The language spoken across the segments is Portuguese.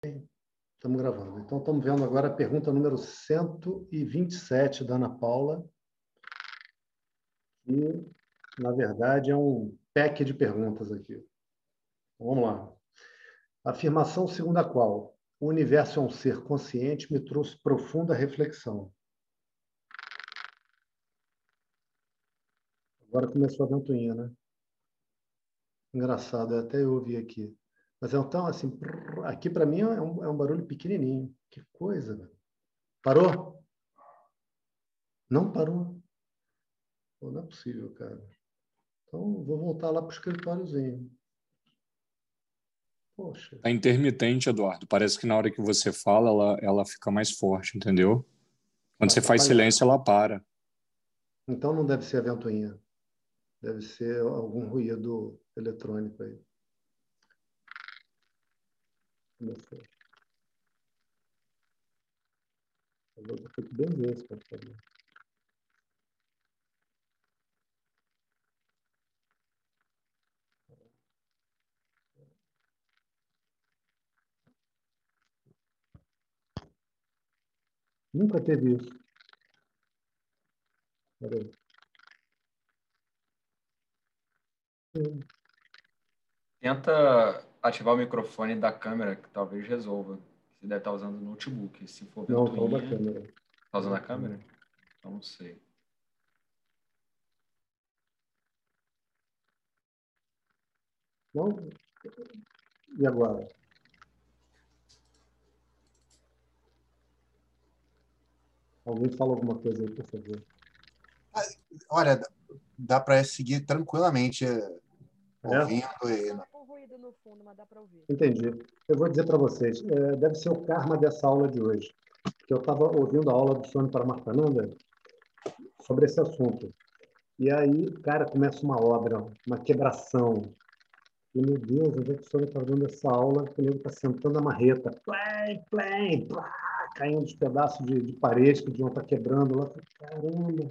Estamos gravando. Então, estamos vendo agora a pergunta número 127 da Ana Paula, que, na verdade, é um pack de perguntas aqui. Então, vamos lá. afirmação segundo a qual o universo é um ser consciente me trouxe profunda reflexão. Agora começou a ventoinha, né? Engraçado, até eu ouvi aqui. Mas então, assim, aqui para mim é um, é um, barulho pequenininho. Que coisa, velho. Parou? Não parou. Pô, não é possível, cara. Então, vou voltar lá para o escritóriozinho. Poxa. É intermitente, Eduardo. Parece que na hora que você fala, ela, ela fica mais forte, entendeu? Quando você faz silêncio, ela para. Então não deve ser a ventoinha. Deve ser algum ruído eletrônico aí. Começou. Eu vou ter que benzer esse computador. Nunca teve isso. Peraí. Tenta ativar o microfone da câmera, que talvez resolva. Você deve estar usando o notebook. Se for não, estou usando a câmera. Está usando a câmera? Então não sei. Não? E agora? Alguém fala alguma coisa aí, por favor. Olha, dá para seguir tranquilamente é? ouvindo e no fundo, mas dá para ouvir. Entendi. Eu vou dizer para vocês, é, deve ser o karma dessa aula de hoje. Que eu estava ouvindo a aula do Sônia para Martananda sobre esse assunto. E aí, cara, começa uma obra, uma quebração. E, meu Deus, onde é que o Sônia está dando essa aula? O nego está sentando a marreta. Play, play, plá, caindo os pedaços de, de parede que deviam estar tá quebrando lá. Caramba!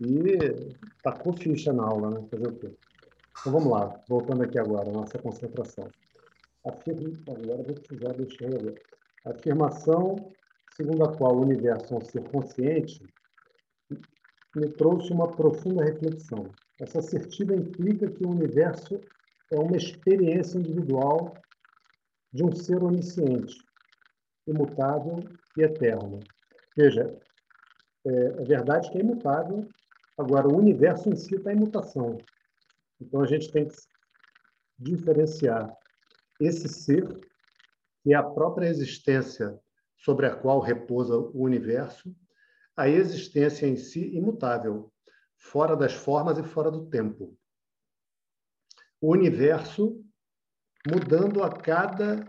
E tacou ficha na aula, né? Fazer o quê? Então vamos lá, voltando aqui agora, nossa concentração. Afirma, agora vou precisar deixar eu. A afirmação segundo a qual o universo é um ser consciente me trouxe uma profunda reflexão. Essa certidão implica que o universo é uma experiência individual de um ser onisciente, imutável e eterno. Veja, é, é verdade que é imutável, agora o universo em si está em mutação. Então a gente tem que diferenciar esse ser, que é a própria existência sobre a qual repousa o universo, a existência em si imutável, fora das formas e fora do tempo. O universo mudando a cada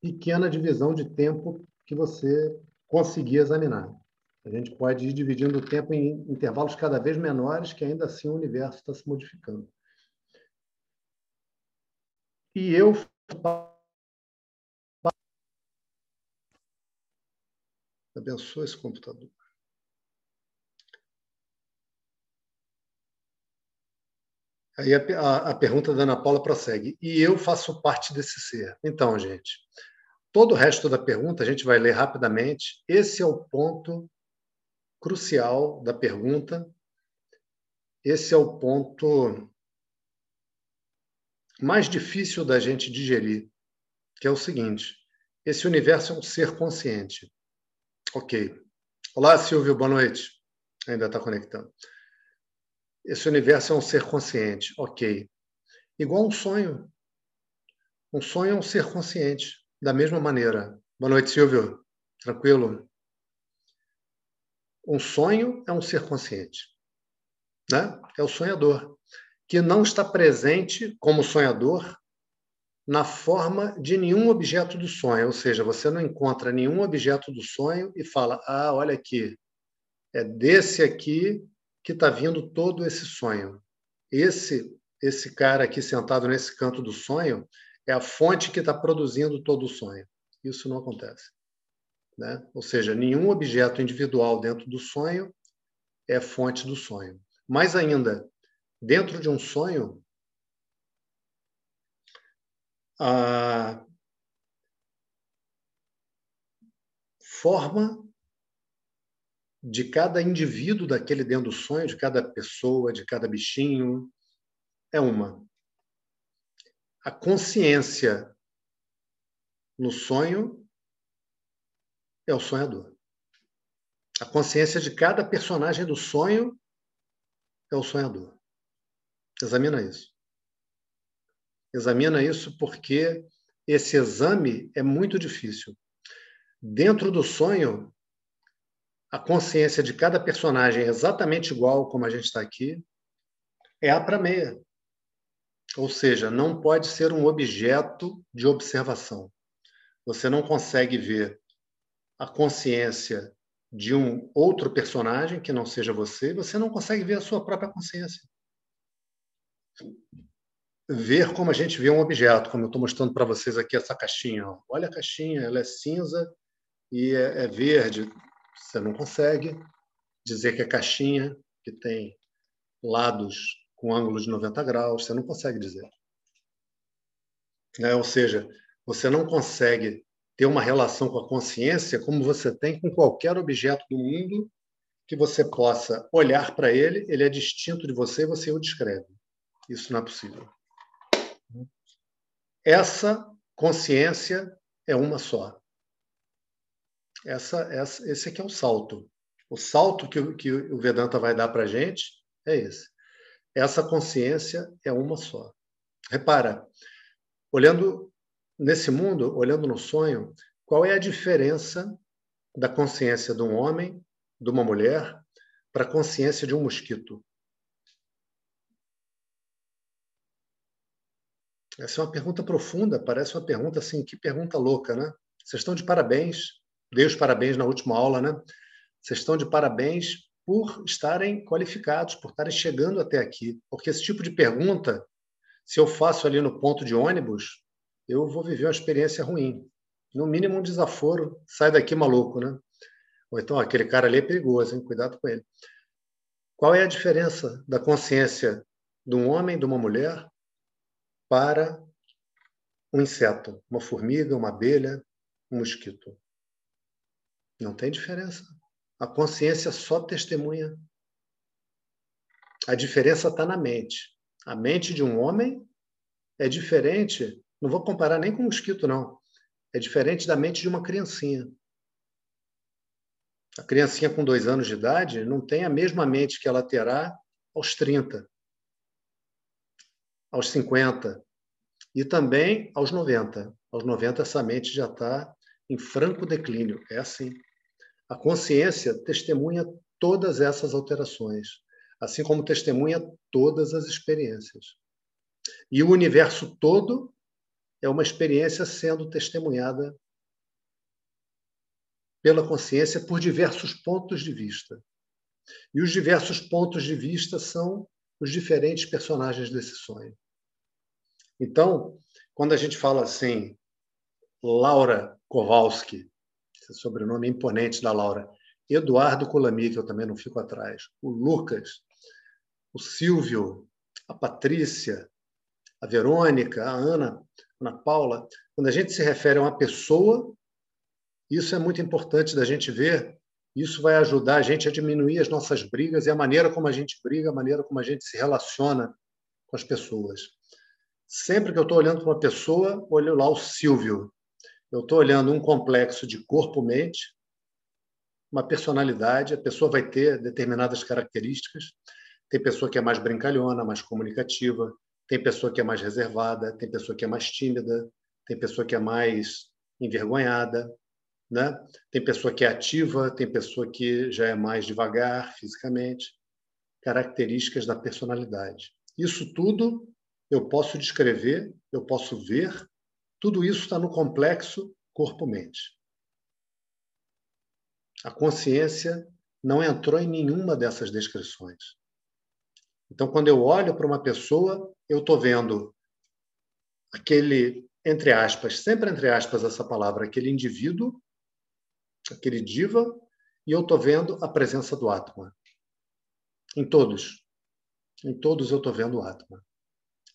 pequena divisão de tempo que você conseguir examinar. A gente pode ir dividindo o tempo em intervalos cada vez menores, que ainda assim o universo está se modificando. E eu abençoe esse computador. Aí a, a, a, pergunta da Ana Paula prossegue. E eu faço parte desse ser. Então, gente, todo o resto da pergunta a gente vai ler rapidamente. Esse é o ponto crucial da pergunta. Esse é o ponto mais difícil da gente digerir, que é o seguinte: esse universo é um ser consciente. Ok. Olá, Silvio, boa noite. Ainda está conectando. Esse universo é um ser consciente. Ok. Igual um sonho. Um sonho é um ser consciente, da mesma maneira. Boa noite, Silvio. Tranquilo? Um sonho é um ser consciente, né? É o sonhador que não está presente como sonhador na forma de nenhum objeto do sonho, ou seja, você não encontra nenhum objeto do sonho e fala: "Ah, olha aqui, é desse aqui que está vindo todo esse sonho. Esse esse cara aqui sentado nesse canto do sonho é a fonte que está produzindo todo o sonho. Isso não acontece. Né? Ou seja, nenhum objeto individual dentro do sonho é fonte do sonho. Mais ainda, dentro de um sonho, forma de cada indivíduo daquele dentro do sonho, de cada pessoa, de cada bichinho, é uma. A consciência no sonho é o sonhador. A consciência de cada personagem do sonho é o sonhador. Examina isso. Examina isso porque esse exame é muito difícil. Dentro do sonho, a consciência de cada personagem é exatamente igual como a gente está aqui, é A para meia. Ou seja, não pode ser um objeto de observação. Você não consegue ver a consciência de um outro personagem que não seja você, você não consegue ver a sua própria consciência. Ver como a gente vê um objeto, como eu estou mostrando para vocês aqui essa caixinha. Olha a caixinha, ela é cinza e é, é verde. Você não consegue dizer que é caixinha, que tem lados com ângulo de 90 graus, você não consegue dizer. É, ou seja, você não consegue ter uma relação com a consciência como você tem com qualquer objeto do mundo que você possa olhar para ele, ele é distinto de você e você o descreve. Isso não é possível. Essa consciência é uma só. Essa, essa, esse aqui é o salto. O salto que, que o Vedanta vai dar para a gente é esse. Essa consciência é uma só. Repara, olhando nesse mundo, olhando no sonho, qual é a diferença da consciência de um homem, de uma mulher, para a consciência de um mosquito? Essa é uma pergunta profunda, parece uma pergunta assim, que pergunta louca, né? Vocês estão de parabéns, dei os parabéns na última aula, né? Vocês estão de parabéns por estarem qualificados, por estarem chegando até aqui. Porque esse tipo de pergunta, se eu faço ali no ponto de ônibus, eu vou viver uma experiência ruim. No mínimo um desaforo, sai daqui maluco, né? Ou então, aquele cara ali é perigoso, hein? cuidado com ele. Qual é a diferença da consciência de um homem, de uma mulher, para um inseto? Uma formiga, uma abelha, um mosquito? Não tem diferença. A consciência só testemunha. A diferença está na mente. A mente de um homem é diferente não vou comparar nem com mosquito, não. É diferente da mente de uma criancinha. A criancinha com dois anos de idade não tem a mesma mente que ela terá aos 30, aos 50 e também aos 90. Aos 90, essa mente já está em franco declínio. É assim. A consciência testemunha todas essas alterações, assim como testemunha todas as experiências. E o universo todo é uma experiência sendo testemunhada pela consciência por diversos pontos de vista. E os diversos pontos de vista são os diferentes personagens desse sonho. Então, quando a gente fala assim, Laura Kowalski, esse sobrenome imponente da Laura, Eduardo Colami, que eu também não fico atrás, o Lucas, o Silvio, a Patrícia, a Verônica, a Ana, Ana Paula, quando a gente se refere a uma pessoa, isso é muito importante da gente ver. Isso vai ajudar a gente a diminuir as nossas brigas e a maneira como a gente briga, a maneira como a gente se relaciona com as pessoas. Sempre que eu estou olhando para uma pessoa, olho lá o Silvio. Eu estou olhando um complexo de corpo-mente, uma personalidade. A pessoa vai ter determinadas características. Tem pessoa que é mais brincalhona, mais comunicativa. Tem pessoa que é mais reservada, tem pessoa que é mais tímida, tem pessoa que é mais envergonhada, né? Tem pessoa que é ativa, tem pessoa que já é mais devagar fisicamente. Características da personalidade. Isso tudo eu posso descrever, eu posso ver. Tudo isso está no complexo corpo-mente. A consciência não entrou em nenhuma dessas descrições. Então, quando eu olho para uma pessoa, eu estou vendo aquele, entre aspas, sempre entre aspas essa palavra, aquele indivíduo, aquele diva, e eu estou vendo a presença do Atma. Em todos. Em todos eu estou vendo o Atma.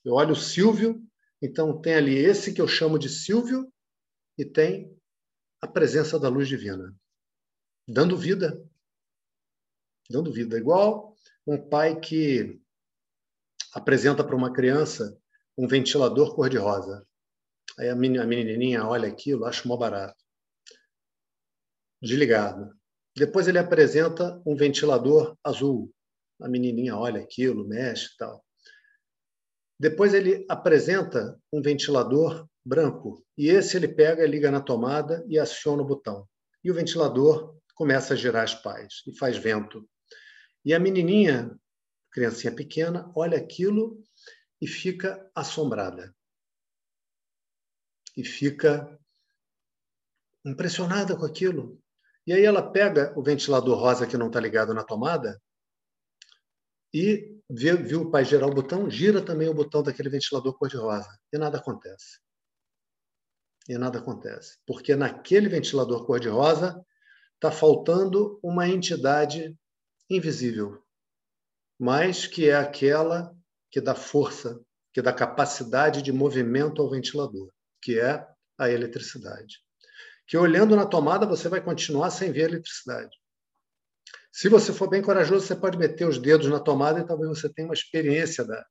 Eu olho o Silvio, então tem ali esse que eu chamo de Silvio, e tem a presença da luz divina. dando vida. Dando vida. Igual um pai que apresenta para uma criança um ventilador cor-de-rosa. Aí a menininha olha aquilo, acha mó barato. Desligado. Depois ele apresenta um ventilador azul. A menininha olha aquilo, mexe e tal. Depois ele apresenta um ventilador branco. E esse ele pega, liga na tomada e aciona o botão. E o ventilador começa a girar as pás e faz vento. E a menininha, criancinha pequena, olha aquilo e fica assombrada. E fica impressionada com aquilo. E aí ela pega o ventilador rosa que não está ligado na tomada e vê, viu o pai girar o botão, gira também o botão daquele ventilador cor-de-rosa. E nada acontece. E nada acontece. Porque naquele ventilador cor-de-rosa está faltando uma entidade invisível, mas que é aquela que dá força, que dá capacidade de movimento ao ventilador, que é a eletricidade. Que olhando na tomada você vai continuar sem ver eletricidade. Se você for bem corajoso, você pode meter os dedos na tomada e talvez você tenha uma experiência da,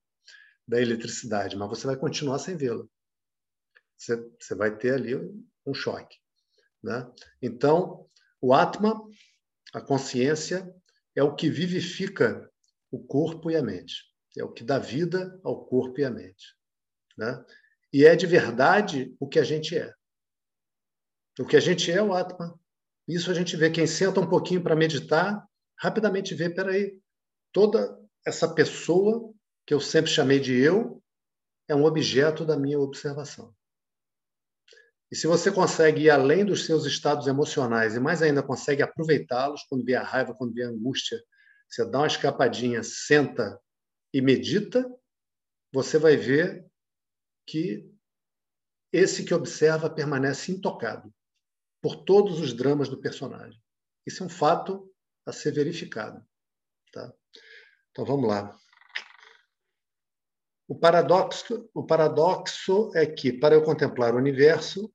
da eletricidade, mas você vai continuar sem vê-la. Você, você vai ter ali um choque. Né? Então, o Atma, a consciência, é o que vivifica o corpo e a mente. É o que dá vida ao corpo e à mente. Né? E é de verdade o que a gente é. O que a gente é o Atma. Isso a gente vê. Quem senta um pouquinho para meditar, rapidamente vê, peraí, toda essa pessoa que eu sempre chamei de eu é um objeto da minha observação. E se você consegue ir além dos seus estados emocionais e mais ainda consegue aproveitá-los quando vê a raiva, quando vê a angústia, você dá uma escapadinha, senta e medita, você vai ver que esse que observa permanece intocado por todos os dramas do personagem. Isso é um fato a ser verificado. Tá? Então vamos lá. O paradoxo, o paradoxo é que, para eu contemplar o universo,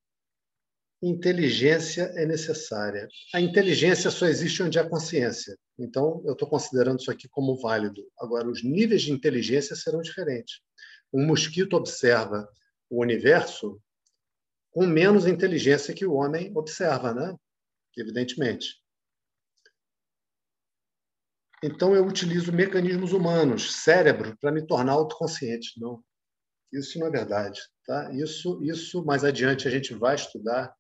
inteligência é necessária. A inteligência só existe onde há consciência. Então, eu estou considerando isso aqui como válido. Agora, os níveis de inteligência serão diferentes. Um mosquito observa o universo com menos inteligência que o homem observa, né? Evidentemente. Então, eu utilizo mecanismos humanos, cérebro, para me tornar autoconsciente. Não, isso não é verdade. Tá? Isso, isso, mais adiante, a gente vai estudar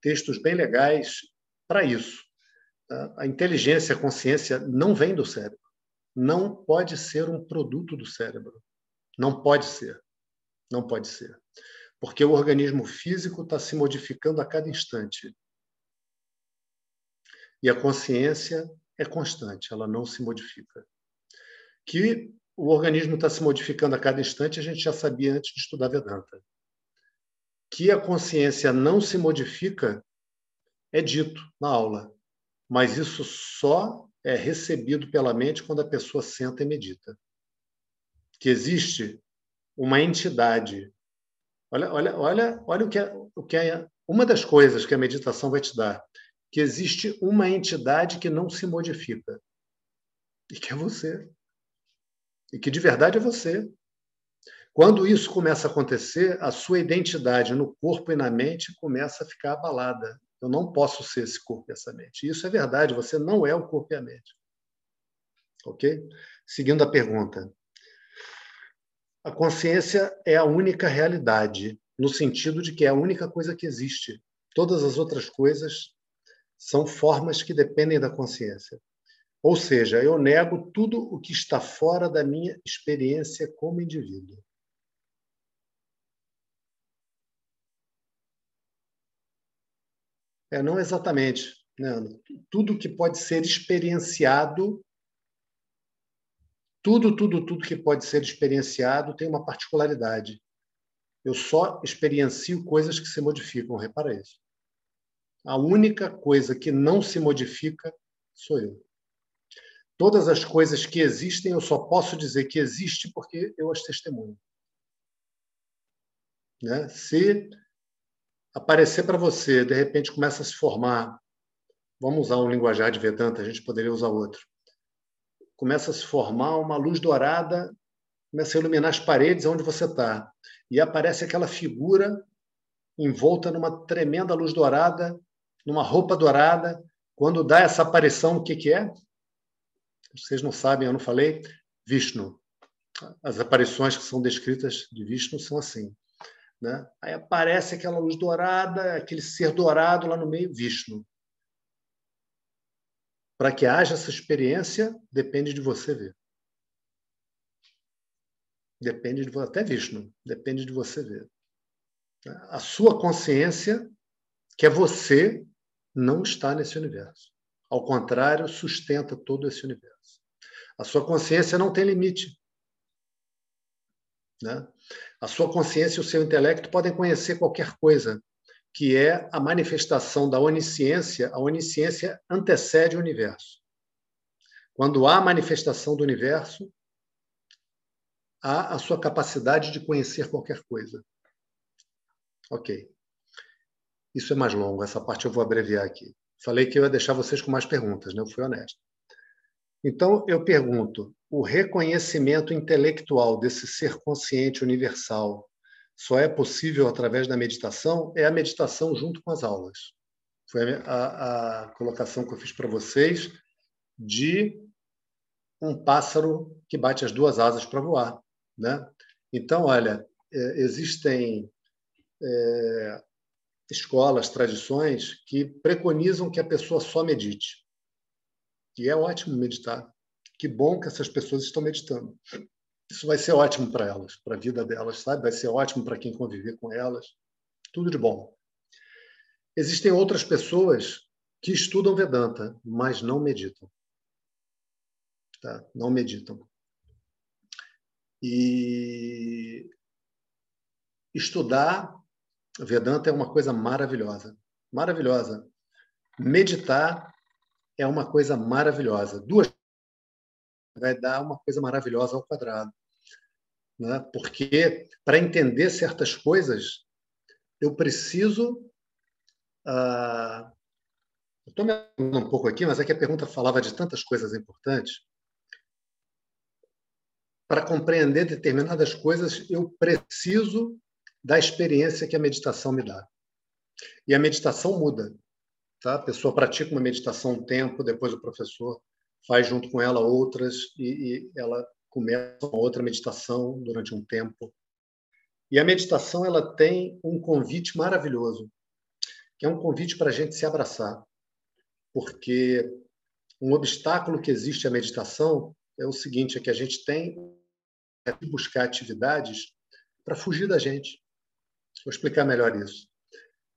textos bem legais para isso. Tá? A inteligência, a consciência não vem do cérebro. Não pode ser um produto do cérebro. Não pode ser. Não pode ser. Porque o organismo físico está se modificando a cada instante. E a consciência é constante, ela não se modifica. Que o organismo está se modificando a cada instante, a gente já sabia antes de estudar Vedanta. Que a consciência não se modifica é dito na aula, mas isso só é recebido pela mente quando a pessoa senta e medita. Que existe uma entidade. Olha, olha, olha, olha o que é, o que é uma das coisas que a meditação vai te dar que existe uma entidade que não se modifica e que é você. E que de verdade é você. Quando isso começa a acontecer, a sua identidade no corpo e na mente começa a ficar abalada. Eu não posso ser esse corpo e essa mente. Isso é verdade, você não é o corpo e a mente. Ok? Seguindo a pergunta. A consciência é a única realidade, no sentido de que é a única coisa que existe. Todas as outras coisas são formas que dependem da consciência. Ou seja, eu nego tudo o que está fora da minha experiência como indivíduo. É, não exatamente. Né? Tudo que pode ser experienciado, tudo, tudo, tudo que pode ser experienciado tem uma particularidade. Eu só experiencio coisas que se modificam, repara isso. A única coisa que não se modifica sou eu. Todas as coisas que existem, eu só posso dizer que existe porque eu as testemunho. Né? Se aparecer para você, de repente começa a se formar vamos usar um linguajar de Vedanta, a gente poderia usar outro. Começa a se formar uma luz dourada, começa a iluminar as paredes onde você está. E aparece aquela figura envolta numa tremenda luz dourada, numa roupa dourada. Quando dá essa aparição, o que, que é? Vocês não sabem, eu não falei. Vishnu. As aparições que são descritas de Vishnu são assim. Né? Aí aparece aquela luz dourada, aquele ser dourado lá no meio, Vishnu. Para que haja essa experiência, depende de você ver. Depende de até Vishnu, depende de você ver. A sua consciência, que é você, não está nesse universo. Ao contrário, sustenta todo esse universo. A sua consciência não tem limite. Né? A sua consciência e o seu intelecto podem conhecer qualquer coisa, que é a manifestação da onisciência, a onisciência antecede o universo. Quando há manifestação do universo, há a sua capacidade de conhecer qualquer coisa. Ok. Isso é mais longo, essa parte eu vou abreviar aqui. Falei que eu ia deixar vocês com mais perguntas, né? eu fui honesto. Então, eu pergunto: o reconhecimento intelectual desse ser consciente universal só é possível através da meditação, é a meditação junto com as aulas. Foi a, a colocação que eu fiz para vocês de um pássaro que bate as duas asas para voar. Né? Então, olha, é, existem é, escolas, tradições que preconizam que a pessoa só medite. E é ótimo meditar. Que bom que essas pessoas estão meditando isso vai ser ótimo para elas, para a vida delas, sabe? Vai ser ótimo para quem conviver com elas. Tudo de bom. Existem outras pessoas que estudam Vedanta, mas não meditam. Tá? Não meditam. E estudar Vedanta é uma coisa maravilhosa. Maravilhosa. Meditar é uma coisa maravilhosa. Duas vai dar uma coisa maravilhosa ao quadrado. Né? Porque, para entender certas coisas, eu preciso. Ah, Estou me um pouco aqui, mas é que a pergunta falava de tantas coisas importantes. Para compreender determinadas coisas, eu preciso da experiência que a meditação me dá. E a meditação muda. Tá? A pessoa pratica uma meditação um tempo, depois o professor faz junto com ela outras e, e ela começa uma outra meditação durante um tempo. E a meditação ela tem um convite maravilhoso, que é um convite para a gente se abraçar, porque um obstáculo que existe à meditação é o seguinte: é que a gente tem que buscar atividades para fugir da gente. Vou explicar melhor isso.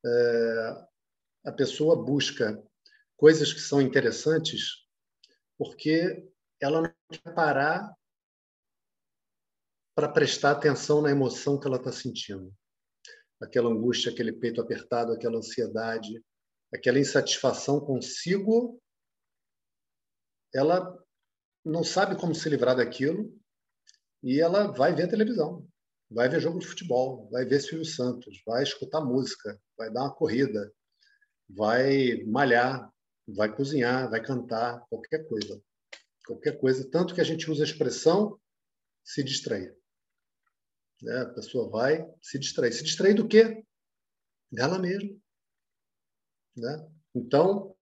É, a pessoa busca coisas que são interessantes porque ela não quer parar para prestar atenção na emoção que ela está sentindo. Aquela angústia, aquele peito apertado, aquela ansiedade, aquela insatisfação consigo, ela não sabe como se livrar daquilo e ela vai ver televisão, vai ver jogo de futebol, vai ver Silvio Santos, vai escutar música, vai dar uma corrida, vai malhar, vai cozinhar, vai cantar, qualquer coisa. Qualquer coisa, tanto que a gente usa a expressão se distrair. Né? A pessoa vai se distrair. Se distrair do quê? Dela mesma. Né? Então,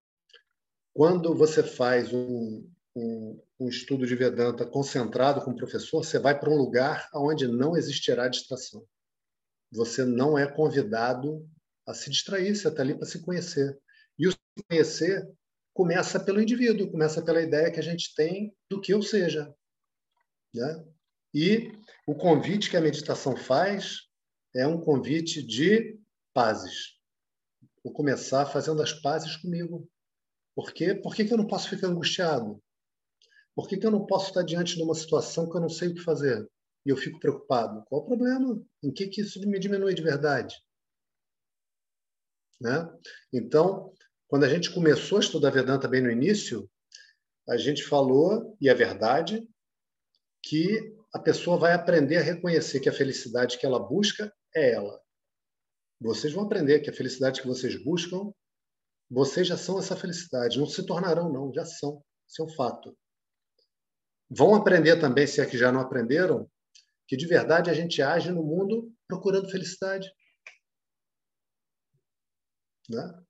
quando você faz um, um, um, estudo de Vedanta concentrado com o professor, você vai para um lugar onde não existirá distração. Você não é convidado a se distrair, você está ali para se conhecer. E o se conhecer começa pelo indivíduo, começa pela ideia que a gente tem do que eu seja. Né? E o convite que a meditação faz é um convite de pazes. Vou começar fazendo as pazes comigo. Por quê? Por que, que eu não posso ficar angustiado? Por que, que eu não posso estar diante de uma situação que eu não sei o que fazer? E eu fico preocupado. Qual o problema? Em que, que isso me diminui de verdade? Né? Então, quando a gente começou a estudar Vedanta bem no início, a gente falou, e é verdade, que a pessoa vai aprender a reconhecer que a felicidade que ela busca é ela. Vocês vão aprender que a felicidade que vocês buscam Vocês já são essa felicidade. Não se tornarão, não, já são. Isso é um fato. Vão aprender também, se é que já não aprenderam, que de verdade a gente age no mundo procurando felicidade. Né?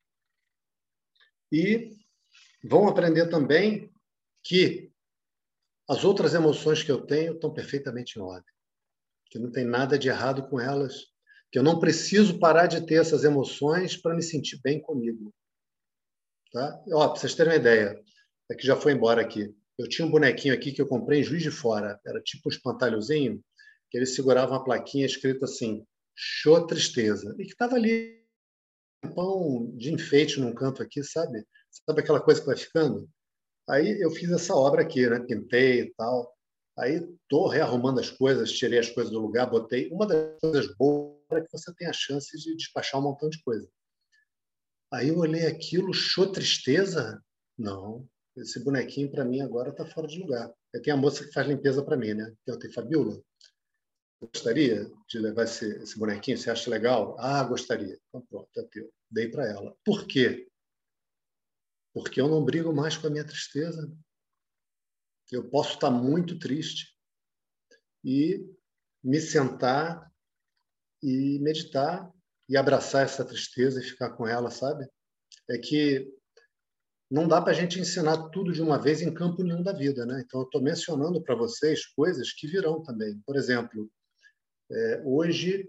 E vão aprender também que as outras emoções que eu tenho estão perfeitamente em ordem, que não tem nada de errado com elas, que eu não preciso parar de ter essas emoções para me sentir bem comigo. Tá? Ó, para vocês terem uma ideia, é que já foi embora aqui. Eu tinha um bonequinho aqui que eu comprei em Juiz de Fora, era tipo um espantalhozinho, que ele segurava uma plaquinha escrita assim, show tristeza, e que estava ali pão de enfeite num canto aqui, sabe? Sabe aquela coisa que vai ficando? Aí eu fiz essa obra aqui, né? Pintei e tal. Aí estou rearrumando as coisas, tirei as coisas do lugar, botei. Uma das coisas boas é que você tem a chance de despachar um montão de coisa. Aí eu olhei aquilo, show tristeza? Não, esse bonequinho para mim agora está fora de lugar. Eu tenho a moça que faz limpeza para mim, né? Eu tenho Fabiola. Gostaria de levar esse, esse, bonequinho? Você acha legal? Ah, gostaria. Então pronto, é teu. Dei para ela. Por quê? Porque eu não brigo mais com a minha tristeza. Eu posso estar muito triste e me sentar e meditar e abraçar essa tristeza e ficar com ela, sabe? É que não dá para a gente ensinar tudo de uma vez em campo nenhum da vida, né? Então, eu estou mencionando para vocês coisas que virão também. Por exemplo, é, hoje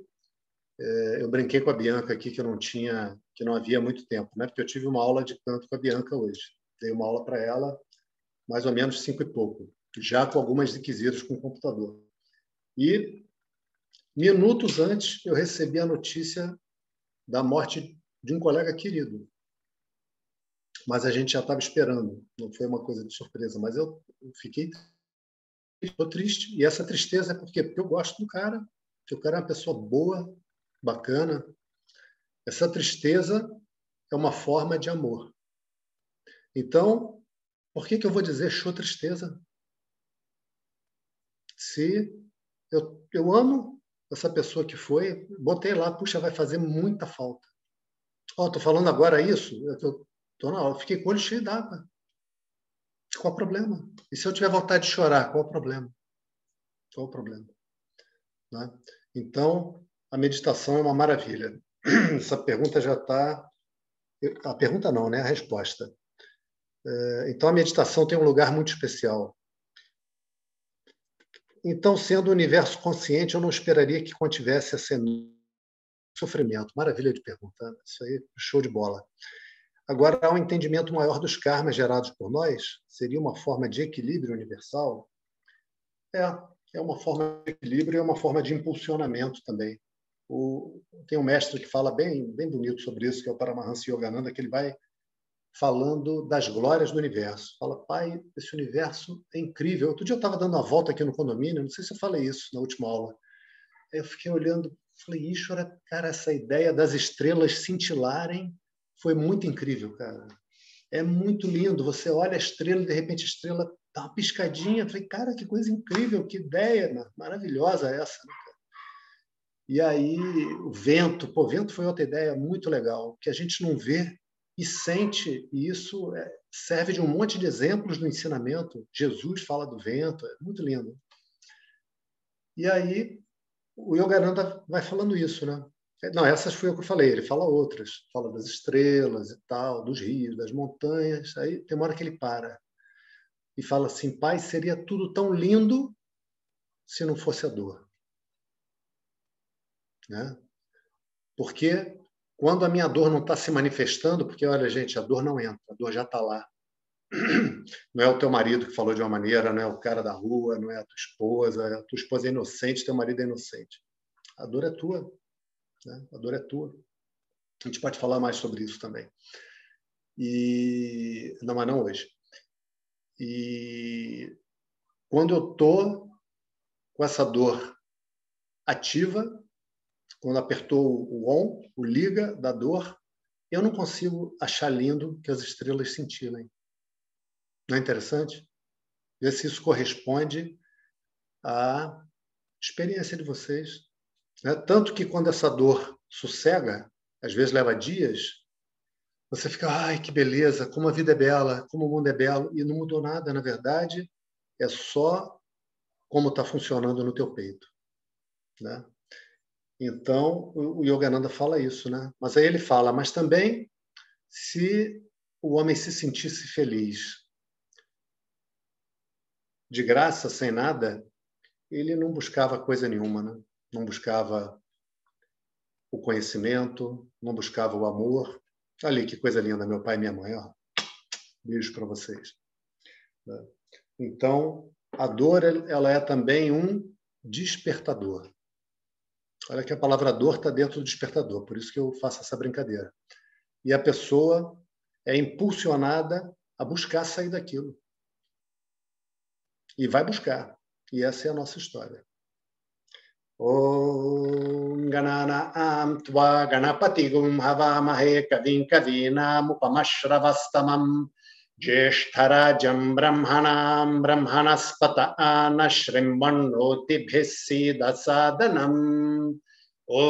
é, eu brinquei com a Bianca aqui que eu não tinha, que não havia muito tempo, né? Porque eu tive uma aula de canto com a Bianca hoje. Dei uma aula para ela, mais ou menos cinco e pouco, já com algumas requisitos com o computador. E minutos antes eu recebi a notícia da morte de um colega querido. Mas a gente já estava esperando, não foi uma coisa de surpresa. Mas eu fiquei estou triste. E essa tristeza é? Porque eu gosto do cara, que o cara é uma pessoa boa, bacana. Essa tristeza é uma forma de amor. Então, por que, que eu vou dizer show tristeza? Se eu, eu amo essa pessoa que foi, botei lá, puxa, vai fazer muita falta. Ó, oh, tô falando agora isso, eu tô na aula, fiquei com o olho cheio d'água. Qual o problema? E se eu tiver vontade de chorar, qual o problema? Qual o problema? Né? Então, a meditação é uma maravilha. Essa pergunta já está. A pergunta não, né? A resposta. É, então, a meditação tem um lugar muito especial. Então, sendo o universo consciente, eu não esperaria que contivesse esse sofrimento. Maravilha de pergunta. Isso aí, show de bola. Agora, há um entendimento maior dos karmas gerados por nós? Seria uma forma de equilíbrio universal? É, é uma forma de equilíbrio e é uma forma de impulsionamento também. O, tem um mestre que fala bem, bem bonito sobre isso, que é o Paramahansa Yogananda, que ele vai falando das glórias do universo. Fala, pai, esse universo é incrível. Outro dia eu estava dando uma volta aqui no condomínio, não sei se eu falei isso na última aula. Aí eu fiquei olhando, falei, Ishvara, cara, essa ideia das estrelas cintilarem foi muito incrível, cara. É muito lindo. Você olha a estrela e de repente a estrela dá uma piscadinha. falei, cara, que coisa incrível, que ideia maravilhosa essa. Né, e aí o vento, pô, o vento foi outra ideia muito legal, que a gente não vê e sente, e isso é, serve de um monte de exemplos no ensinamento. Jesus fala do vento, é muito lindo. E aí o Yogananda vai falando isso, né? Não, essas foi o que eu falei, ele fala outras, fala das estrelas e tal, dos rios, das montanhas, aí tem uma hora que ele para e fala assim: Pai, seria tudo tão lindo se não fosse a dor. Né? Porque quando a minha dor não está se manifestando, porque olha, gente, a dor não entra, a dor já está lá. Não é o teu marido que falou de uma maneira, não é o cara da rua, não é a tua esposa, a tua esposa é inocente, teu marido é inocente. A dor é tua. Né? A dor é tua. A gente pode falar mais sobre isso também. E não, mas não hoje. E quando eu tô com essa dor ativa, quando apertou o on, o liga da dor, eu não consigo achar lindo que as estrelas cintilem. Não é interessante? Ver se isso corresponde à experiência de vocês. Né? Tanto que quando essa dor sossega, às vezes leva dias, você fica, ai, que beleza, como a vida é bela, como o mundo é belo, e não mudou nada, na verdade, é só como está funcionando no teu peito, né? Então, o Yogananda fala isso, né? Mas aí ele fala, mas também se o homem se sentisse feliz de graça, sem nada, ele não buscava coisa nenhuma, né? Não buscava o conhecimento, não buscava o amor, Ali, que coisa linda, meu pai e minha mãe. Ó. Beijo para vocês. Então, a dor ela é também um despertador. Olha que a palavra dor está dentro do despertador, por isso que eu faço essa brincadeira. E a pessoa é impulsionada a buscar sair daquilo. E vai buscar. E essa é a nossa história. ॐ गणानां त्वा गणपतिगुं हवामहे कविं कवीनामुपमश्रवस्तमम् ज्येष्ठराजं ब्रह्मणां ब्रह्मणस्पत आन शृण्वन्नोतिभिः सीदसादनम् ॐ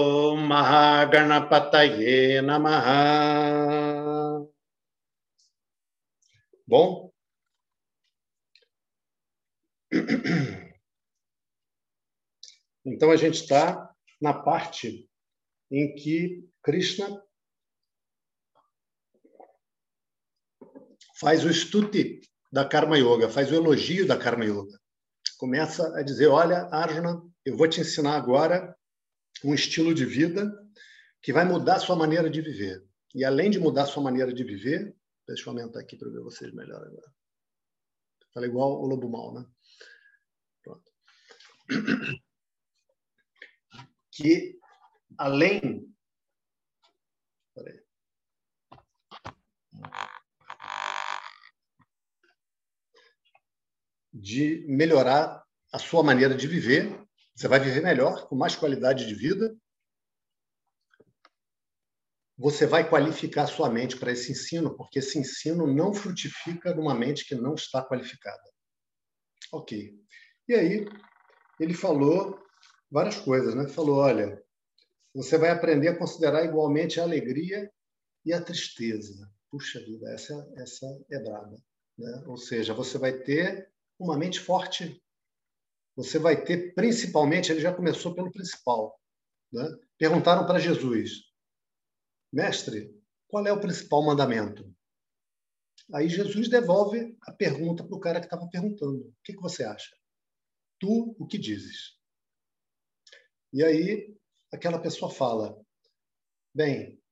महागणपतये नमः Bom? Então a gente está na parte em que Krishna faz o estuti da Karma Yoga, faz o elogio da Karma Yoga. Começa a dizer: Olha, Arjuna, eu vou te ensinar agora um estilo de vida que vai mudar a sua maneira de viver. E além de mudar a sua maneira de viver, deixa eu aumentar aqui para ver vocês melhor agora. Fala igual o lobo mal, né? Pronto que, além. De melhorar a sua maneira de viver, você vai viver melhor, com mais qualidade de vida. Você vai qualificar sua mente para esse ensino, porque esse ensino não frutifica numa mente que não está qualificada. Ok. E aí, ele falou várias coisas, né? Falou, olha, você vai aprender a considerar igualmente a alegria e a tristeza. Puxa vida, essa, essa é braba. Né? Ou seja, você vai ter uma mente forte. Você vai ter, principalmente, ele já começou pelo principal. Né? Perguntaram para Jesus, mestre, qual é o principal mandamento? Aí Jesus devolve a pergunta para o cara que estava perguntando: o que, que você acha? Tu o que dizes? E aí aquela pessoa fala: bem,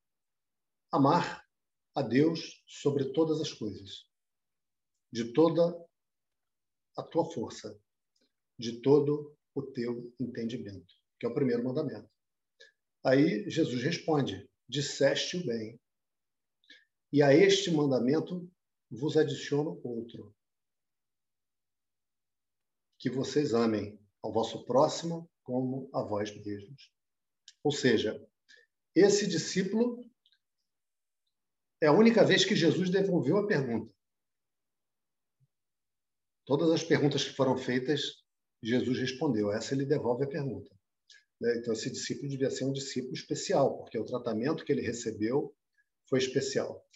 amar a Deus sobre todas as coisas, de toda a tua força, de todo o teu entendimento, que é o primeiro mandamento. Aí Jesus responde: disseste o bem. E a este mandamento vos adiciono outro: que vocês amem ao vosso próximo como a vós mesmos. Ou seja, esse discípulo é a única vez que Jesus devolveu a pergunta. Todas as perguntas que foram feitas, Jesus respondeu. Essa ele devolve a pergunta. Né? Então, esse discípulo devia ser um discípulo especial, porque o tratamento que ele recebeu foi especial.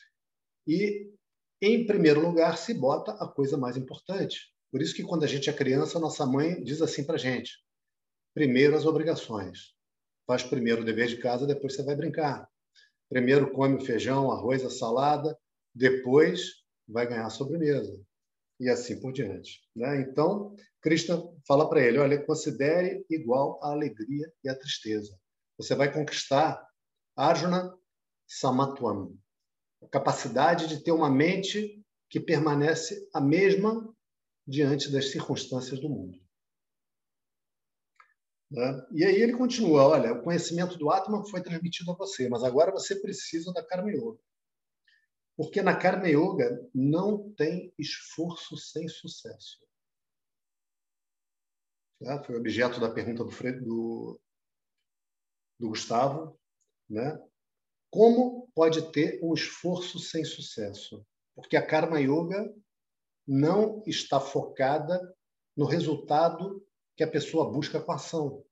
E, em primeiro lugar, se bota a coisa mais importante. Por isso que, quando a gente é criança, nossa mãe diz assim para gente: primeiro as obrigações. Faz primeiro o dever de casa, depois você vai brincar. Primeiro come o feijão, arroz, a salada, depois vai ganhar a sobremesa. E assim por diante. Né? Então, Krishna fala para ele: olha, considere igual a alegria e a tristeza. Você vai conquistar Arjuna Samatwam a capacidade de ter uma mente que permanece a mesma diante das circunstâncias do mundo. Né? E aí ele continua: olha, o conhecimento do Atman foi transmitido a você, mas agora você precisa da Karma Yoga. Porque na Karma Yoga não tem esforço sem sucesso. Né? Foi objeto da pergunta do, do, do Gustavo. Né? Como pode ter um esforço sem sucesso? Porque a Karma Yoga não está focada no resultado que a pessoa busca com a ação.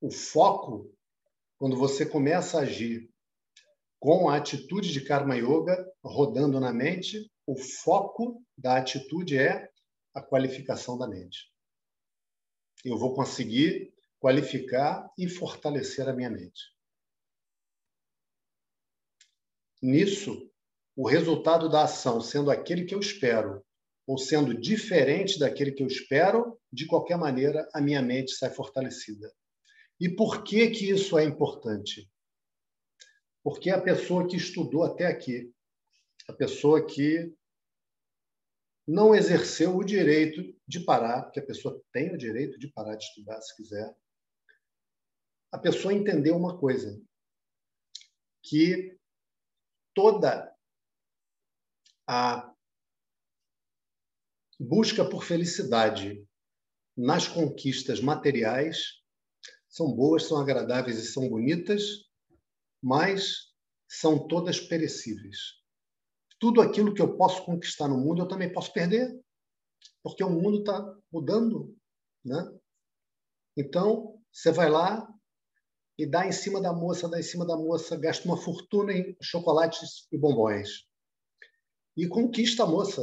O foco, quando você começa a agir com a atitude de Karma Yoga rodando na mente, o foco da atitude é a qualificação da mente. Eu vou conseguir qualificar e fortalecer a minha mente. Nisso, o resultado da ação sendo aquele que eu espero, ou sendo diferente daquele que eu espero, de qualquer maneira a minha mente sai fortalecida. E por que que isso é importante? Porque a pessoa que estudou até aqui, a pessoa que não exerceu o direito de parar, porque a pessoa tem o direito de parar de estudar se quiser, a pessoa entendeu uma coisa, que toda a busca por felicidade nas conquistas materiais são boas, são agradáveis e são bonitas, mas são todas perecíveis. Tudo aquilo que eu posso conquistar no mundo, eu também posso perder, porque o mundo está mudando. Né? Então, você vai lá e dá em cima da moça, dá em cima da moça, gasta uma fortuna em chocolates e bombons. E conquista a moça.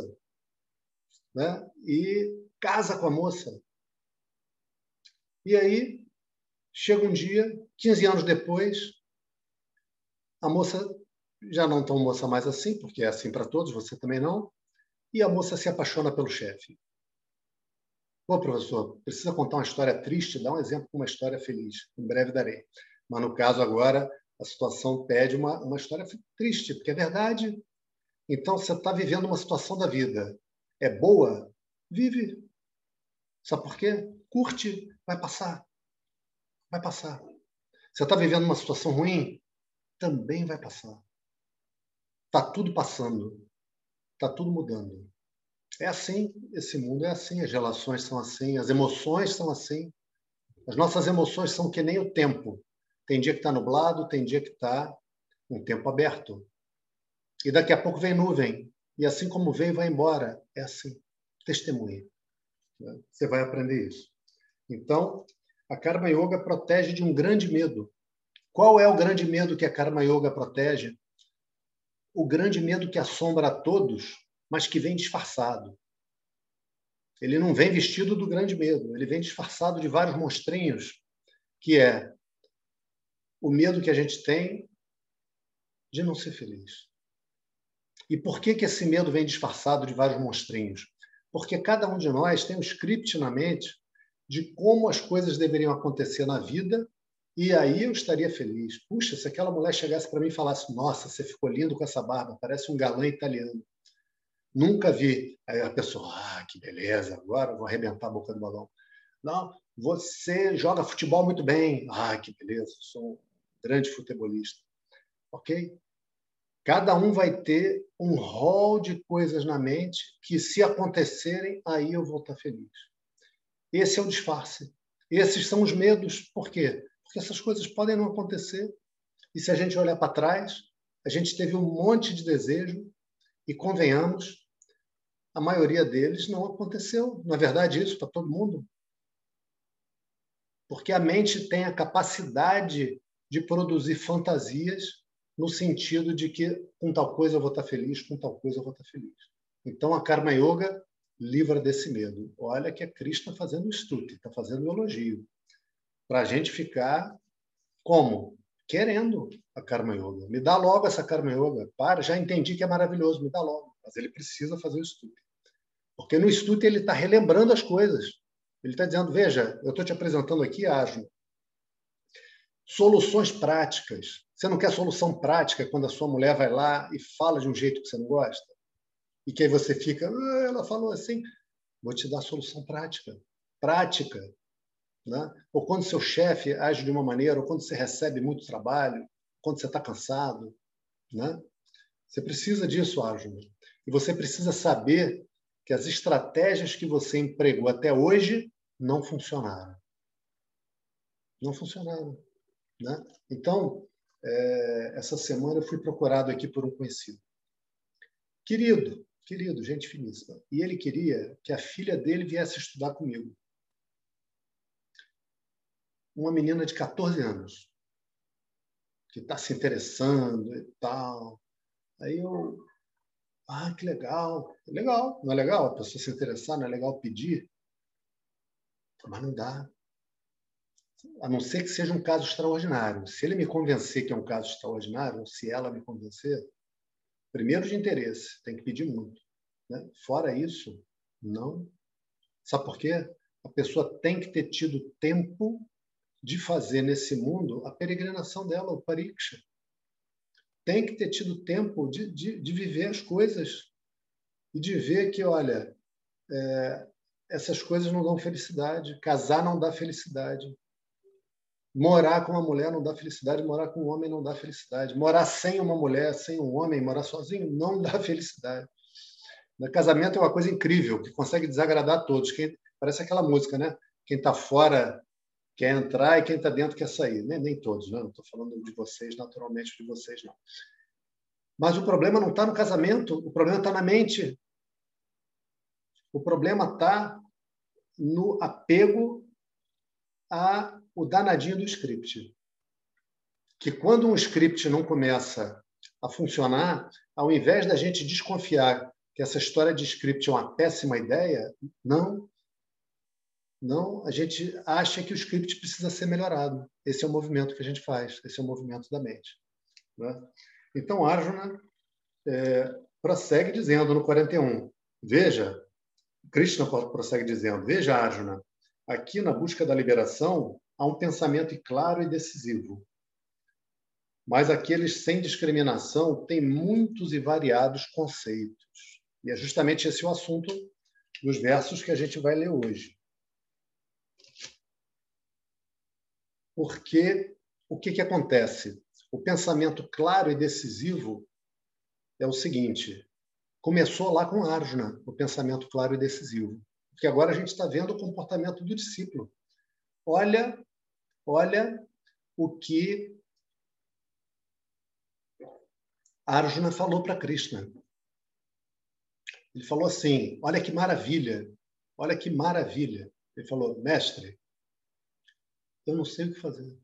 Né? E casa com a moça. E aí, chega um dia, 15 anos depois, a moça já não tão moça mais assim, porque é assim para todos, você também não. E a moça se apaixona pelo chefe. Pô, professor, precisa contar uma história triste? Dá um exemplo com uma história feliz. Em breve darei. Mas no caso agora, a situação pede uma, uma história triste, porque é verdade. Então, você está vivendo uma situação da vida. É boa? Vive. Sabe por quê? Curte, vai passar. Vai passar. Você está vivendo uma situação ruim? também vai passar. Está tudo passando. Está tudo mudando. É assim, esse mundo é assim, as relações são assim, as emoções são assim. As nossas emoções são que nem o tempo. Tem dia que está nublado, tem dia que está um tempo aberto. E daqui a pouco vem nuvem. E assim como vem, vai embora. É assim. Testemunha. Você vai aprender isso. Então, a Karma Yoga protege de um grande medo, qual é o grande medo que a Karma Yoga protege? O grande medo que assombra a todos, mas que vem disfarçado. Ele não vem vestido do grande medo, ele vem disfarçado de vários monstrinhos, que é o medo que a gente tem de não ser feliz. E por que, que esse medo vem disfarçado de vários monstrinhos? Porque cada um de nós tem um script na mente de como as coisas deveriam acontecer na vida e aí eu estaria feliz. Puxa, se aquela mulher chegasse para mim e falasse: Nossa, você ficou lindo com essa barba, parece um galã italiano. Nunca vi. Aí a pessoa: Ah, que beleza, agora vou arrebentar a boca do balão. Não, você joga futebol muito bem. Ah, que beleza, sou um grande futebolista. Ok? Cada um vai ter um rol de coisas na mente que, se acontecerem, aí eu vou estar feliz. Esse é o disfarce. Esses são os medos. Por quê? porque essas coisas podem não acontecer. E se a gente olhar para trás, a gente teve um monte de desejo e convenhamos, a maioria deles não aconteceu. Não é verdade isso para todo mundo? Porque a mente tem a capacidade de produzir fantasias no sentido de que com tal coisa eu vou estar feliz, com tal coisa eu vou estar feliz. Então a Karma Yoga livra desse medo. Olha que a Krishna está fazendo estudo, está fazendo elogio para a gente ficar como? Querendo a Karma Yoga. Me dá logo essa Karma Yoga. Para, já entendi que é maravilhoso, me dá logo. Mas ele precisa fazer o estudo. Porque no estudo ele está relembrando as coisas. Ele está dizendo: veja, eu estou te apresentando aqui, Ajo, soluções práticas. Você não quer solução prática quando a sua mulher vai lá e fala de um jeito que você não gosta? E que aí você fica, ah, ela falou assim. Vou te dar solução prática. Prática. Né? Ou quando seu chefe age de uma maneira, ou quando você recebe muito trabalho, quando você está cansado. Né? Você precisa disso, Ângelo. E você precisa saber que as estratégias que você empregou até hoje não funcionaram. Não funcionaram. Né? Então, é, essa semana eu fui procurado aqui por um conhecido. Querido, querido, gente finíssima. E ele queria que a filha dele viesse estudar comigo uma menina de 14 anos. que está se interessando e tal. Aí eu, ah, que legal, legal, não é legal a pessoa se interessar, não é legal pedir, mas não dá. A não ser que seja um caso extraordinário. Se ele me convencer que é um caso extraordinário, ou se ela me convencer, primeiro de interesse, tem que pedir muito. Né? Fora isso, não. Sabe por quê? A pessoa tem que ter tido tempo de fazer nesse mundo a peregrinação dela, o pariksha. Tem que ter tido tempo de, de, de viver as coisas e de ver que, olha, é, essas coisas não dão felicidade. Casar não dá felicidade. Morar com uma mulher não dá felicidade. Morar com um homem não dá felicidade. Morar sem uma mulher, sem um homem, morar sozinho não dá felicidade. O casamento é uma coisa incrível, que consegue desagradar a todos. Quem, parece aquela música, né? Quem está fora quer entrar e quem está dentro quer sair. Nem, nem todos, né? não estou falando de vocês, naturalmente, de vocês, não. Mas o problema não está no casamento, o problema está na mente. O problema está no apego a o danadinho do script. Que quando um script não começa a funcionar, ao invés da gente desconfiar que essa história de script é uma péssima ideia, não, não, a gente acha que o script precisa ser melhorado. Esse é o movimento que a gente faz, esse é o movimento da mente. Né? Então, Arjuna é, prossegue dizendo no 41, veja, Krishna prossegue dizendo, veja, Arjuna, aqui na busca da liberação há um pensamento claro e decisivo. Mas aqueles sem discriminação têm muitos e variados conceitos. E é justamente esse o assunto dos versos que a gente vai ler hoje. Porque o que, que acontece? O pensamento claro e decisivo é o seguinte: começou lá com Arjuna, o pensamento claro e decisivo. Porque agora a gente está vendo o comportamento do discípulo. Olha, olha o que Arjuna falou para Krishna. Ele falou assim: Olha que maravilha, olha que maravilha. Ele falou: Mestre, eu não sei o que fazer.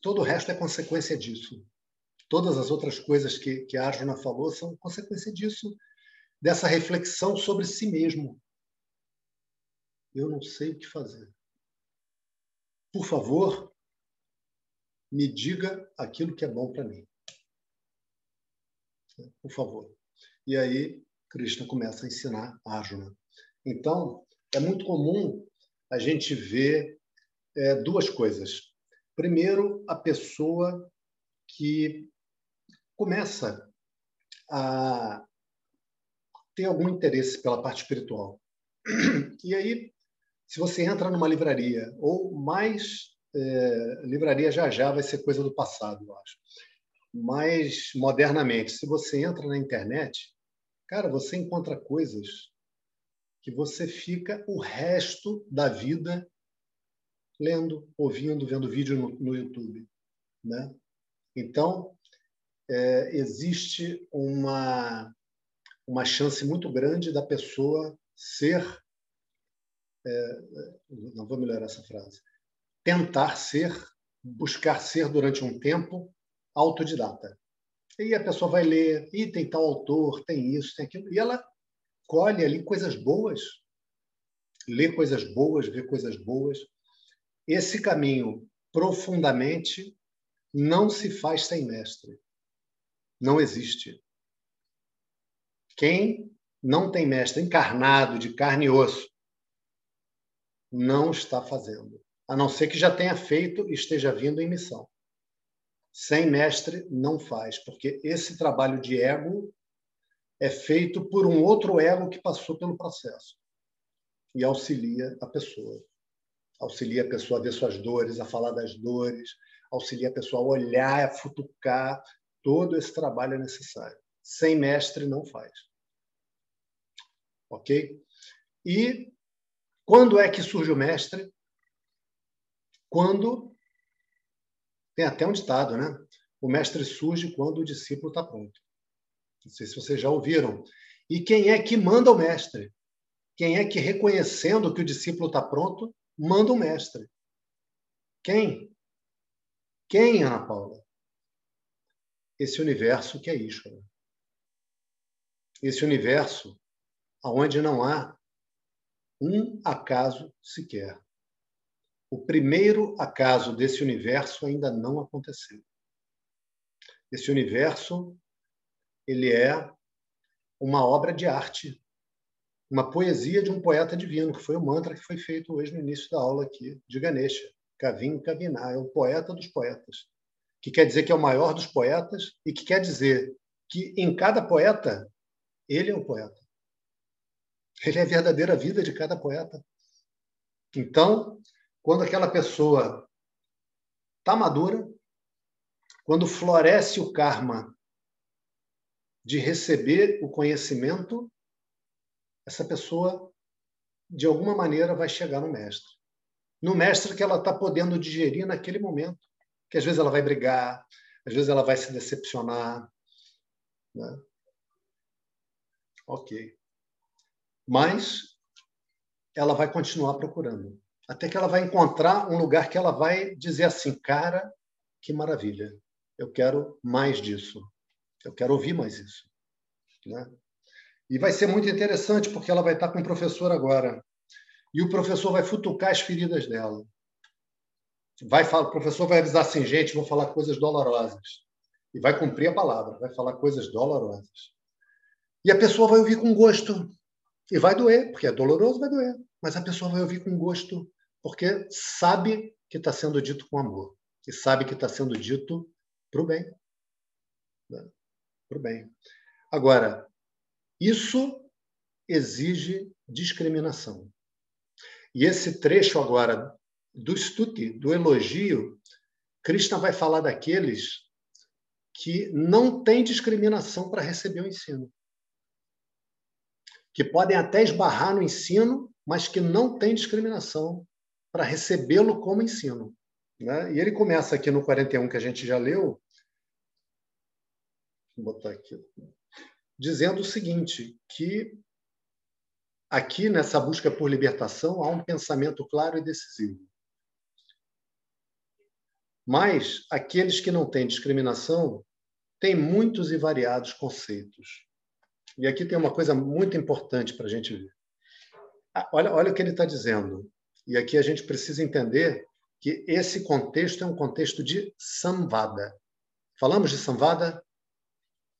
Todo o resto é consequência disso. Todas as outras coisas que, que Arjuna falou são consequência disso, dessa reflexão sobre si mesmo. Eu não sei o que fazer. Por favor, me diga aquilo que é bom para mim. Por favor. E aí, Krishna começa a ensinar Arjuna. Então, é muito comum a gente ver é, duas coisas. Primeiro, a pessoa que começa a ter algum interesse pela parte espiritual. E aí, se você entra numa livraria, ou mais é, livraria já já vai ser coisa do passado, eu acho. Mas modernamente, se você entra na internet, cara, você encontra coisas que você fica o resto da vida lendo, ouvindo, vendo vídeo no, no YouTube, né? Então é, existe uma uma chance muito grande da pessoa ser é, não vou melhorar essa frase tentar ser buscar ser durante um tempo autodidata e a pessoa vai ler e tem tal autor tem isso tem aquilo e ela colhe ali coisas boas, lê coisas boas, vê coisas boas. Esse caminho profundamente não se faz sem mestre. Não existe. Quem não tem mestre encarnado de carne e osso não está fazendo, a não ser que já tenha feito e esteja vindo em missão. Sem mestre não faz, porque esse trabalho de ego é feito por um outro ego que passou pelo processo e auxilia a pessoa. Auxilia a pessoa a ver suas dores, a falar das dores, auxilia a pessoa a olhar, a futucar. Todo esse trabalho é necessário. Sem mestre não faz. Ok? E quando é que surge o mestre? Quando. Tem até um ditado, né? O mestre surge quando o discípulo está pronto. Não sei se vocês já ouviram. E quem é que manda o mestre? Quem é que, reconhecendo que o discípulo está pronto, manda o mestre? Quem? Quem, Ana Paula? Esse universo que é Ishvara. Esse universo onde não há um acaso sequer. O primeiro acaso desse universo ainda não aconteceu. Esse universo ele é uma obra de arte, uma poesia de um poeta divino, que foi o mantra que foi feito hoje no início da aula aqui de Ganesha. Kavin Kavina, é o poeta dos poetas, que quer dizer que é o maior dos poetas e que quer dizer que em cada poeta ele é um poeta. Ele é a verdadeira vida de cada poeta. Então, quando aquela pessoa está madura, quando floresce o karma de receber o conhecimento, essa pessoa, de alguma maneira, vai chegar no mestre. No mestre que ela está podendo digerir naquele momento. Que às vezes ela vai brigar, às vezes ela vai se decepcionar. Né? Ok. Mas ela vai continuar procurando. Até que ela vai encontrar um lugar que ela vai dizer assim: cara, que maravilha. Eu quero mais disso. Eu quero ouvir mais isso. Né? E vai ser muito interessante, porque ela vai estar com o professor agora. E o professor vai futucar as feridas dela. Vai falar, o professor vai avisar assim, gente, vou falar coisas dolorosas. E vai cumprir a palavra, vai falar coisas dolorosas. E a pessoa vai ouvir com gosto. E vai doer, porque é doloroso, vai doer. Mas a pessoa vai ouvir com gosto, porque sabe que está sendo dito com amor. E sabe que está sendo dito para o bem. Né? Para o bem. Agora, isso exige discriminação. E esse trecho agora do stuti, do elogio, Krishna vai falar daqueles que não têm discriminação para receber o ensino que podem até esbarrar no ensino, mas que não têm discriminação para recebê-lo como ensino. Né? E ele começa aqui no 41, que a gente já leu, vou botar aqui, dizendo o seguinte, que aqui nessa busca por libertação há um pensamento claro e decisivo. Mas aqueles que não têm discriminação têm muitos e variados conceitos. E aqui tem uma coisa muito importante para a gente ver. Olha, olha o que ele está dizendo. E aqui a gente precisa entender que esse contexto é um contexto de samvada. Falamos de samvada?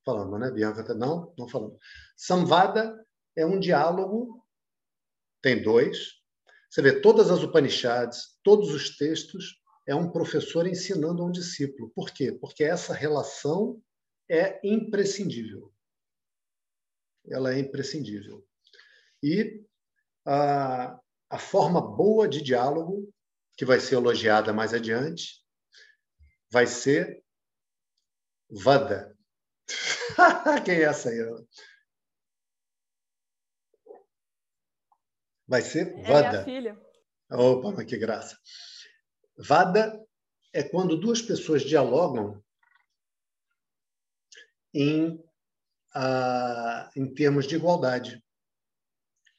Falamos, né, Bianca? Não, não falamos. Samvada é um diálogo, tem dois. Você vê todas as Upanishads, todos os textos, é um professor ensinando a um discípulo. Por quê? Porque essa relação é imprescindível ela é imprescindível. E a, a forma boa de diálogo, que vai ser elogiada mais adiante, vai ser Vada. Quem é essa aí? Vai ser Vada. É minha filha. Opa, mas que graça. Vada é quando duas pessoas dialogam em em termos de igualdade.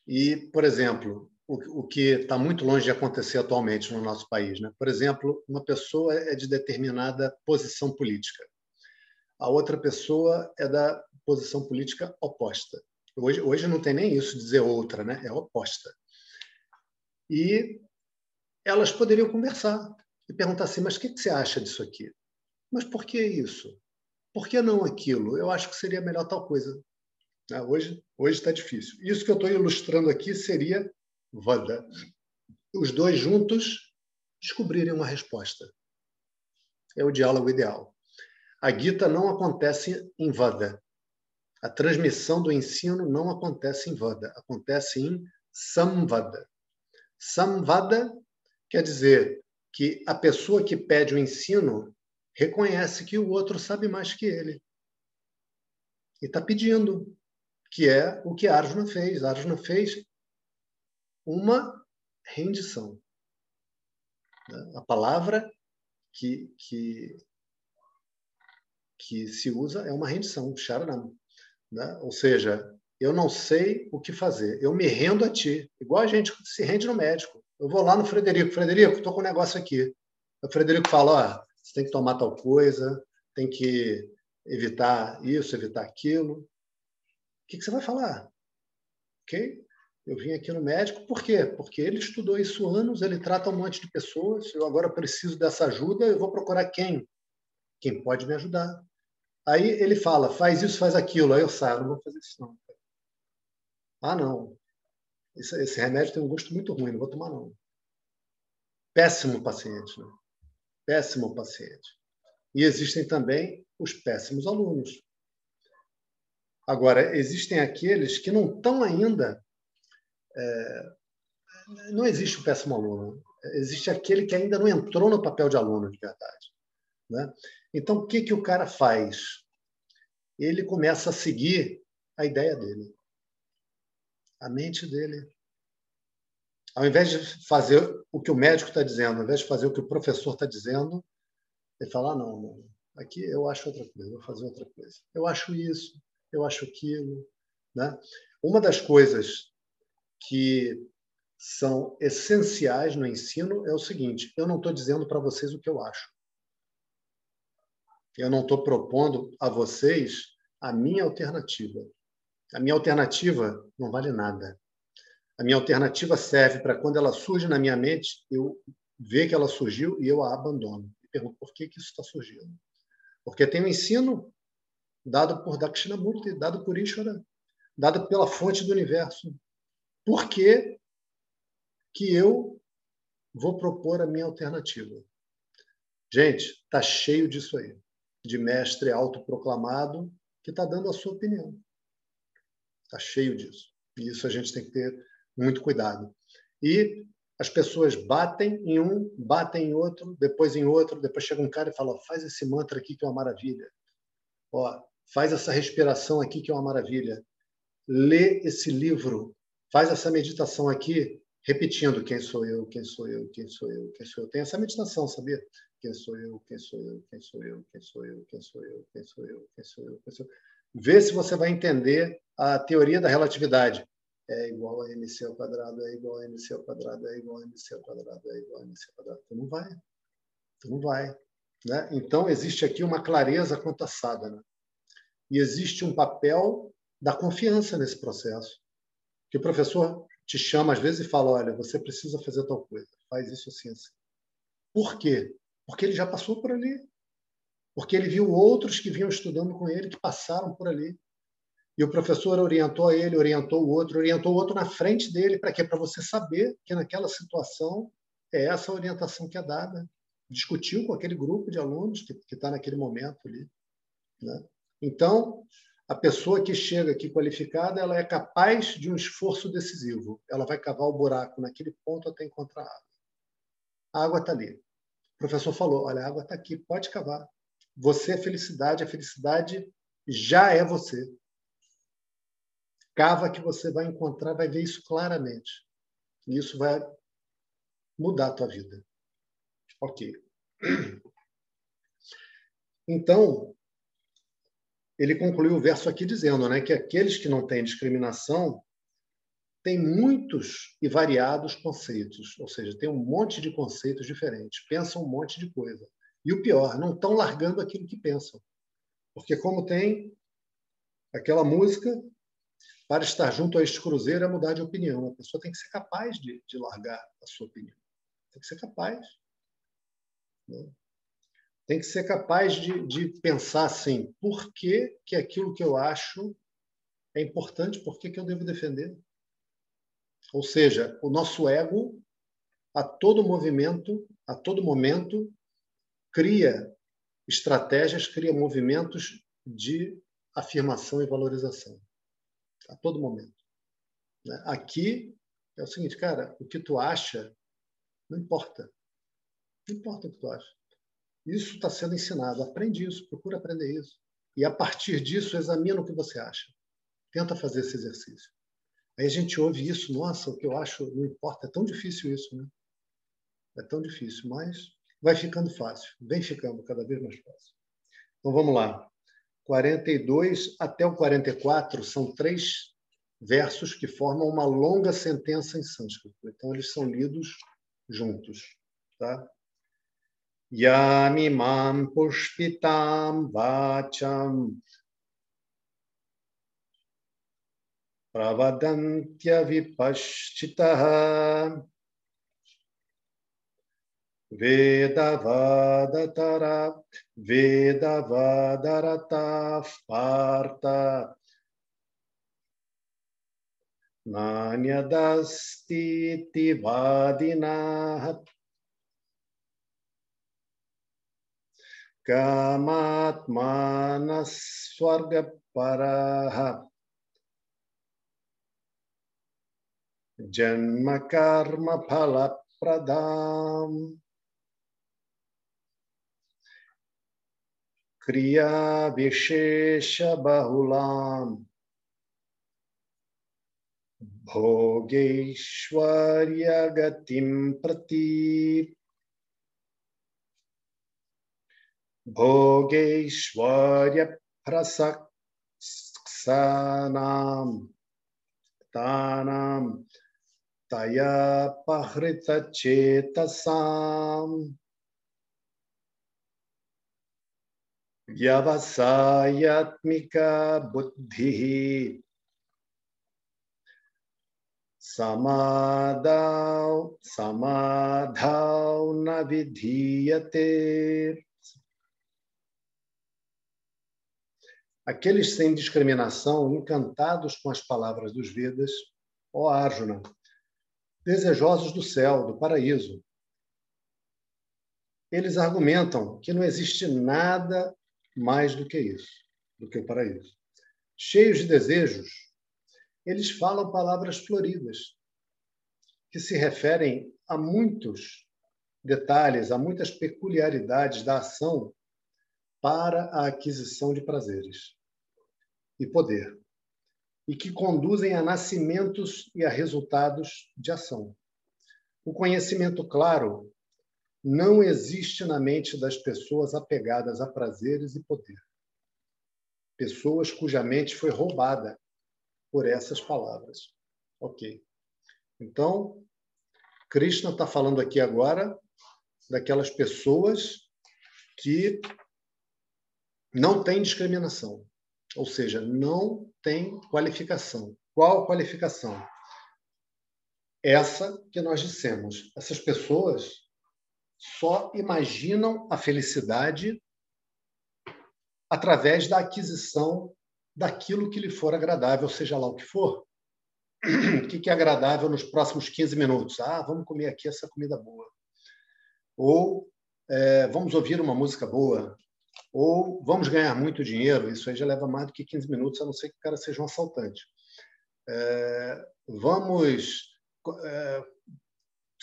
E, por exemplo, o, o que está muito longe de acontecer atualmente no nosso país. Né? Por exemplo, uma pessoa é de determinada posição política, a outra pessoa é da posição política oposta. Hoje, hoje não tem nem isso dizer outra, né? é oposta. E elas poderiam conversar e perguntar assim: mas o que, que você acha disso aqui? Mas por que isso? Por que não aquilo? Eu acho que seria melhor tal coisa. Né? Hoje está difícil. Isso que eu estou ilustrando aqui seria Vada. Os dois juntos descobrirem uma resposta. É o diálogo ideal. A Gita não acontece em Vada. A transmissão do ensino não acontece em Vada, acontece em Samvada. Samvada quer dizer que a pessoa que pede o ensino reconhece que o outro sabe mais que ele. E está pedindo, que é o que Arjuna fez. Arjuna fez uma rendição. A palavra que, que, que se usa é uma rendição, sharanam. Né? Ou seja, eu não sei o que fazer, eu me rendo a ti, igual a gente se rende no médico. Eu vou lá no Frederico, Frederico, estou com um negócio aqui. O Frederico fala, ó, você tem que tomar tal coisa, tem que evitar isso, evitar aquilo. O que, você vai falar? Ok? Eu vim aqui no médico, por quê? Porque ele estudou isso anos, ele trata um monte de pessoas, eu agora preciso dessa ajuda, eu vou procurar quem? Quem pode me ajudar. Aí ele fala, faz isso, faz aquilo. Aí eu saio, não vou fazer isso não. Ah, não. Esse, esse remédio tem um gosto muito ruim, não vou tomar não. Péssimo paciente, né? Péssimo paciente. E existem também os péssimos alunos. Agora, existem aqueles que não estão ainda é, não existe o péssimo aluno. Existe aquele que ainda não entrou no papel de aluno de verdade. Né? Então, o que, que o cara faz? Ele começa a seguir a ideia dele, a mente dele. Ao invés de fazer o que o médico está dizendo, ao invés de fazer o que o professor está dizendo, ele fala: ah, não, não, aqui eu acho outra coisa, vou fazer outra coisa. Eu acho isso, eu acho aquilo. Né? Uma das coisas que são essenciais no ensino é o seguinte: eu não estou dizendo para vocês o que eu acho. Eu não estou propondo a vocês a minha alternativa. A minha alternativa não vale nada. A minha alternativa serve para quando ela surge na minha mente, eu ver que ela surgiu e eu a abandono. E pergunto por que, que isso está surgindo. Porque tem um ensino dado por Dakshinamurti, dado por Ishvara, dado pela fonte do universo, por que, que eu vou propor a minha alternativa? Gente, está cheio disso aí, de mestre autoproclamado que está dando a sua opinião. Está cheio disso. E isso a gente tem que ter muito cuidado. E as pessoas batem em um, batem em outro, depois em outro, depois chega um cara e fala: faz esse mantra aqui que é uma maravilha. Ó, faz essa respiração aqui que é uma maravilha. Lê esse livro faz essa meditação aqui, repetindo quem sou eu, quem sou eu, quem sou eu, quem sou eu. Tem essa meditação, sabia? Quem sou eu, quem sou eu, quem sou eu, quem sou eu, quem sou eu, quem sou eu, quem sou eu, quem sou eu. Vê se você vai entender a teoria da relatividade. É igual a mc ao quadrado, é igual a mc ao quadrado, é igual a mc ao quadrado, é igual a mc ao quadrado. Tu não vai. Tu não vai. Né? Então, existe aqui uma clareza quanto a sadhana. E existe um papel da confiança nesse processo que o professor te chama às vezes e fala: olha, você precisa fazer tal coisa, faz isso assim, assim. Por quê? Porque ele já passou por ali. Porque ele viu outros que vinham estudando com ele que passaram por ali. E o professor orientou ele, orientou o outro, orientou o outro na frente dele. Para quê? Para você saber que naquela situação é essa orientação que é dada. Discutiu com aquele grupo de alunos que está naquele momento ali. Né? Então, a pessoa que chega aqui qualificada, ela é capaz de um esforço decisivo. Ela vai cavar o buraco naquele ponto até encontrar água. A água está ali. O professor falou: olha, a água está aqui, pode cavar. Você é felicidade, a felicidade já é você. Cava que você vai encontrar, vai ver isso claramente. E isso vai mudar a tua vida. Ok. Então, ele concluiu o verso aqui dizendo né, que aqueles que não têm discriminação têm muitos e variados conceitos, ou seja, tem um monte de conceitos diferentes, pensam um monte de coisa. E o pior, não estão largando aquilo que pensam. Porque, como tem aquela música, para estar junto a este cruzeiro é mudar de opinião. A pessoa tem que ser capaz de, de largar a sua opinião. Tem que ser capaz. Né? tem que ser capaz de, de pensar assim: por que, que aquilo que eu acho é importante, por que, que eu devo defender? Ou seja, o nosso ego, a todo movimento, a todo momento, cria estratégias, cria movimentos de afirmação e valorização. A todo momento. Né? Aqui é o seguinte, cara, o que tu acha não importa. Não importa o que tu acha. Isso está sendo ensinado. Aprende isso, procura aprender isso. E a partir disso, examina o que você acha. Tenta fazer esse exercício. Aí a gente ouve isso, nossa, o que eu acho não importa. É tão difícil isso, né? É tão difícil, mas vai ficando fácil. Vem ficando cada vez mais fácil. Então vamos lá. 42 até o 44 são três versos que formam uma longa sentença em sânscrito. Então, eles são lidos juntos. Tá? Yamimam pushpitam vacham pravadantya vipaschitaha वेदवादतर वेदवादरताः पार्थ नान्यदस्तीति वादिनाः कामात्मानः स्वर्गपराः क्रिया विशेष बहुलाम भोगैश्वर्य गतिम प्रति। भोगैश्वर्य प्रसक्सनाम तानाम तया पहृत चेतसाम व्यवसायत्मिका बुद्धिः समाधाव समाधाव न विधीयते Aqueles sem discriminação, encantados com as palavras dos Vedas, ó Arjuna, desejosos do céu, do paraíso. Eles argumentam que não existe nada mais do que isso, do que o paraíso. Cheios de desejos, eles falam palavras floridas, que se referem a muitos detalhes, a muitas peculiaridades da ação para a aquisição de prazeres e poder, e que conduzem a nascimentos e a resultados de ação. O conhecimento claro não existe na mente das pessoas apegadas a prazeres e poder. Pessoas cuja mente foi roubada por essas palavras. Ok. Então, Krishna está falando aqui agora daquelas pessoas que não têm discriminação, ou seja, não tem qualificação. Qual qualificação? Essa que nós dissemos. Essas pessoas só imaginam a felicidade através da aquisição daquilo que lhe for agradável, seja lá o que for. O que é agradável nos próximos 15 minutos? Ah, vamos comer aqui essa comida boa. Ou é, vamos ouvir uma música boa ou vamos ganhar muito dinheiro, isso aí já leva mais do que 15 minutos, a não ser que o cara seja um assaltante. É, vamos, é,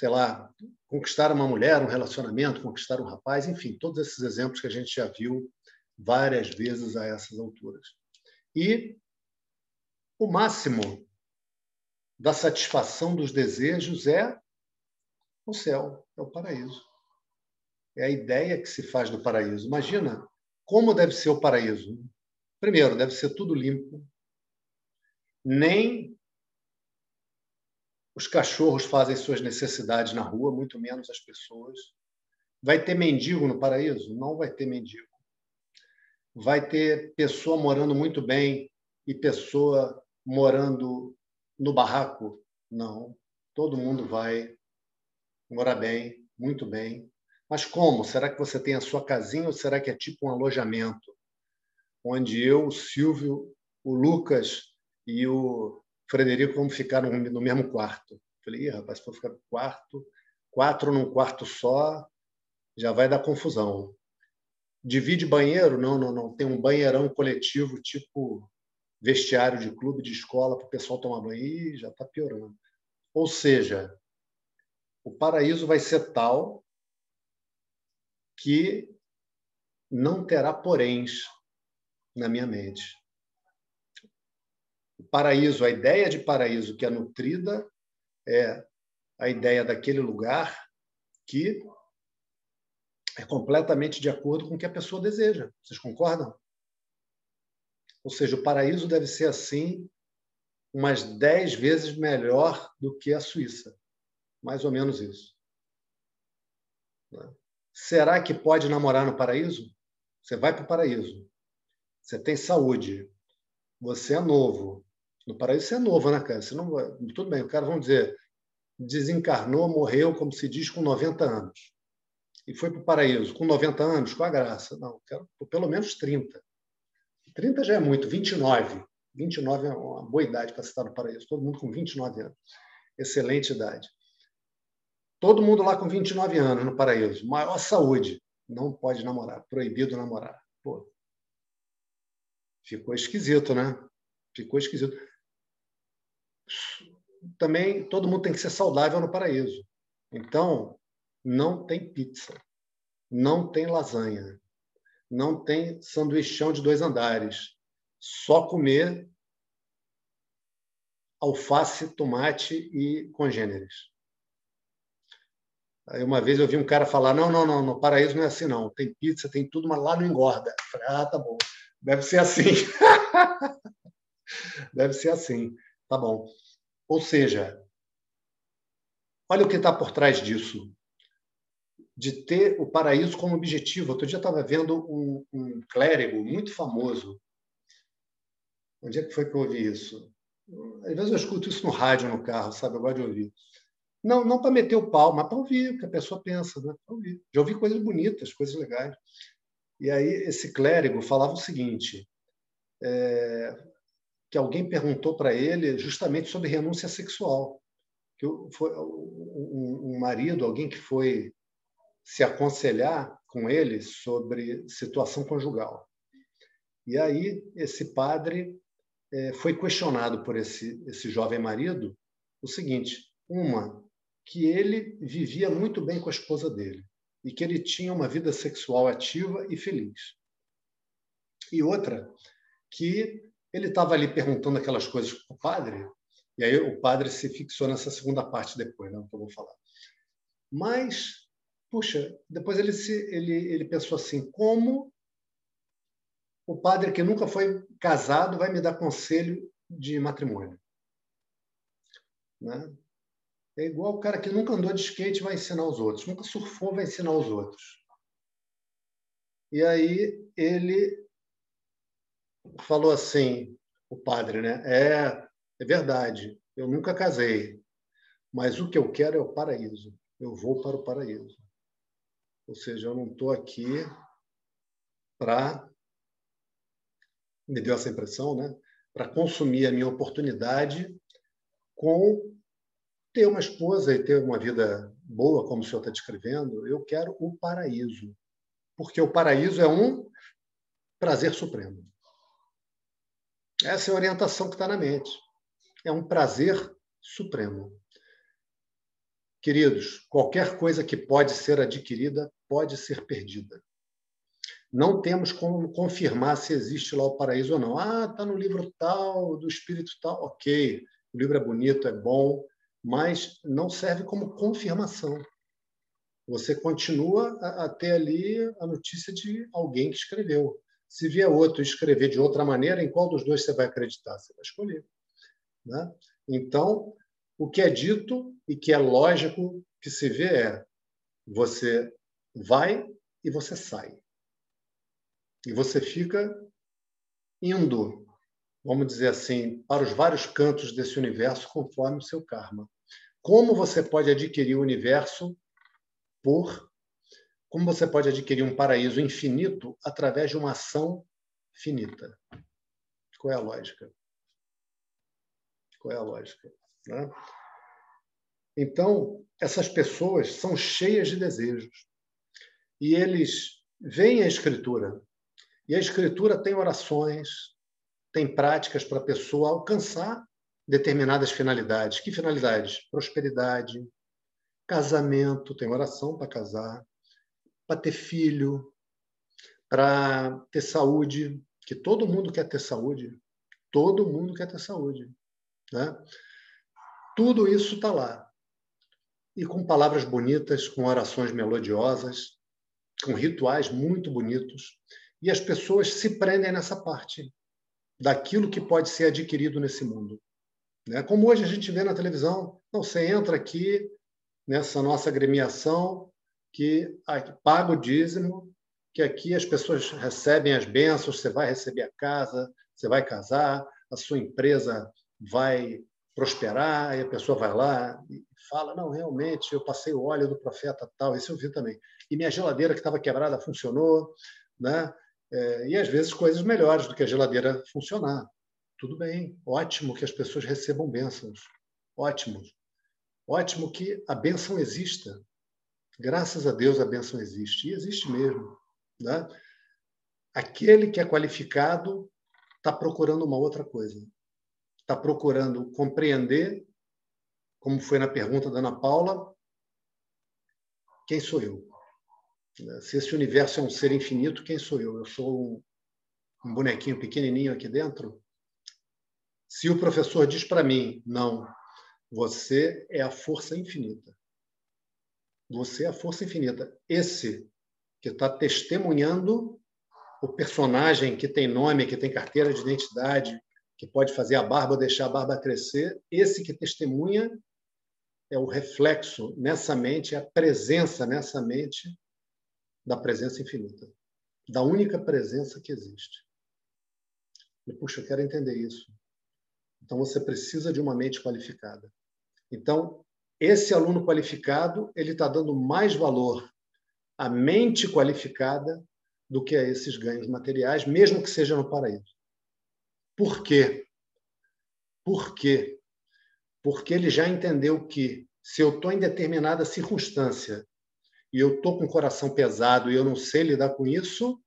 sei lá, conquistar uma mulher, um relacionamento, conquistar um rapaz, enfim, todos esses exemplos que a gente já viu várias vezes a essas alturas. E o máximo da satisfação dos desejos é o céu, é o paraíso. É a ideia que se faz do paraíso. Imagina como deve ser o paraíso? Primeiro, deve ser tudo limpo. Nem os cachorros fazem suas necessidades na rua, muito menos as pessoas. Vai ter mendigo no paraíso? Não vai ter mendigo. Vai ter pessoa morando muito bem e pessoa morando no barraco? Não. Todo mundo vai morar bem, muito bem, mas como? Será que você tem a sua casinha ou será que é tipo um alojamento? Onde eu, o Silvio, o Lucas e o Frederico vamos ficar no, mesmo quarto. Falei, rapaz, se for ficar no quarto, quatro num quarto só, já vai dar confusão. Divide banheiro? Não, não, não. Tem um banheirão coletivo, tipo vestiário de clube, de escola, para o pessoal tomar banho. Ih, já está piorando. Ou seja, o paraíso vai ser tal que não terá poréns na minha mente. O paraíso, a ideia de paraíso que é nutrida é a ideia daquele lugar que é completamente de acordo com o que a pessoa deseja. Vocês concordam? Ou seja, o paraíso deve ser assim umas dez vezes melhor do que a Suíça. Mais ou menos isso. Será que pode namorar no paraíso? Você vai para o paraíso. Você tem saúde. Você é novo. No paraíso você é novo, né, cara? Você não Tudo bem, o cara, vamos dizer, desencarnou, morreu, como se diz, com 90 anos. E foi para o paraíso com 90 anos, com a graça. Não, quero pelo menos 30. 30 já é muito, 29. 29 é uma boa idade para estar no paraíso. Todo mundo com 29 anos. Excelente idade. Todo mundo lá com 29 anos no paraíso. Maior saúde. Não pode namorar. Proibido namorar. Pô. Ficou esquisito, né? Ficou esquisito. Também todo mundo tem que ser saudável no paraíso. Então, não tem pizza. Não tem lasanha. Não tem sanduichão de dois andares só comer alface, tomate e congêneres. Aí uma vez eu vi um cara falar: não, não, não, no paraíso não é assim, não. Tem pizza, tem tudo, mas lá não engorda. Eu falei, ah, tá bom. Deve ser assim. Deve ser assim. Tá bom. Ou seja, olha o que está por trás disso. De ter o paraíso como objetivo. Outro dia estava vendo um, um clérigo muito famoso Onde é que foi que eu ouvi isso? Às vezes eu escuto isso no rádio, no carro, sabe? Eu gosto de ouvir. Não, não para meter o pau, mas para ouvir o que a pessoa pensa, né? Para ouvir. Já ouvi coisas bonitas, coisas legais. E aí esse clérigo falava o seguinte, é, que alguém perguntou para ele justamente sobre renúncia sexual. Que foi um, marido, alguém que foi se aconselhar com ele sobre situação conjugal. E aí esse padre é, foi questionado por esse, esse jovem marido o seguinte: uma, que ele vivia muito bem com a esposa dele e que ele tinha uma vida sexual ativa e feliz. E outra, que ele estava ali perguntando aquelas coisas para o padre, e aí o padre se fixou nessa segunda parte depois, né, que eu vou falar. Mas, puxa, depois ele, se, ele, ele pensou assim: como o padre que nunca foi casado vai me dar conselho de matrimônio. Né? É igual o cara que nunca andou de skate vai ensinar os outros, nunca surfou vai ensinar os outros. E aí ele falou assim, o padre, né? É, é verdade, eu nunca casei, mas o que eu quero é o paraíso. Eu vou para o paraíso. Ou seja, eu não estou aqui para me deu essa impressão, né? para consumir a minha oportunidade com ter uma esposa e ter uma vida boa, como o senhor está descrevendo, eu quero o paraíso. Porque o paraíso é um prazer supremo. Essa é a orientação que está na mente. É um prazer supremo. Queridos, qualquer coisa que pode ser adquirida pode ser perdida não temos como confirmar se existe lá o paraíso ou não. Ah, está no livro tal, do espírito tal, ok. O livro é bonito, é bom, mas não serve como confirmação. Você continua a, a ter ali a notícia de alguém que escreveu. Se vier outro escrever de outra maneira, em qual dos dois você vai acreditar? Você vai escolher. Né? Então, o que é dito e que é lógico que se vê é você vai e você sai. E você fica indo, vamos dizer assim, para os vários cantos desse universo conforme o seu karma. Como você pode adquirir o universo por como você pode adquirir um paraíso infinito através de uma ação finita? Qual é a lógica? Qual é a lógica? Né? Então, essas pessoas são cheias de desejos. E eles veem a escritura e a escritura tem orações, tem práticas para a pessoa alcançar determinadas finalidades. Que finalidades? Prosperidade, casamento, tem oração para casar, para ter filho, para ter saúde, que todo mundo quer ter saúde. Todo mundo quer ter saúde. Né? Tudo isso está lá. E com palavras bonitas, com orações melodiosas, com rituais muito bonitos. E as pessoas se prendem nessa parte daquilo que pode ser adquirido nesse mundo. Né? Como hoje a gente vê na televisão, não, você entra aqui nessa nossa agremiação, que paga o dízimo, que aqui as pessoas recebem as bênçãos, você vai receber a casa, você vai casar, a sua empresa vai prosperar, e a pessoa vai lá e fala: Não, realmente, eu passei o óleo do profeta tal, isso eu vi também. E minha geladeira que estava quebrada funcionou, né? É, e às vezes coisas melhores do que a geladeira funcionar. Tudo bem, ótimo que as pessoas recebam bênçãos, ótimo. Ótimo que a bênção exista. Graças a Deus a bênção existe, e existe mesmo. Né? Aquele que é qualificado está procurando uma outra coisa. Está procurando compreender, como foi na pergunta da Ana Paula, quem sou eu? Se esse universo é um ser infinito, quem sou eu? Eu sou um bonequinho pequenininho aqui dentro? Se o professor diz para mim, não, você é a força infinita. Você é a força infinita. Esse que está testemunhando o personagem que tem nome, que tem carteira de identidade, que pode fazer a barba deixar a barba crescer, esse que testemunha é o reflexo nessa mente, é a presença nessa mente da presença infinita, da única presença que existe. E, puxa, eu quero entender isso. Então, você precisa de uma mente qualificada. Então, esse aluno qualificado, ele está dando mais valor à mente qualificada do que a esses ganhos materiais, mesmo que seja no paraíso. Por quê? Por quê? Porque ele já entendeu que se eu estou em determinada circunstância e eu estou com o coração pesado e eu não sei lidar com isso,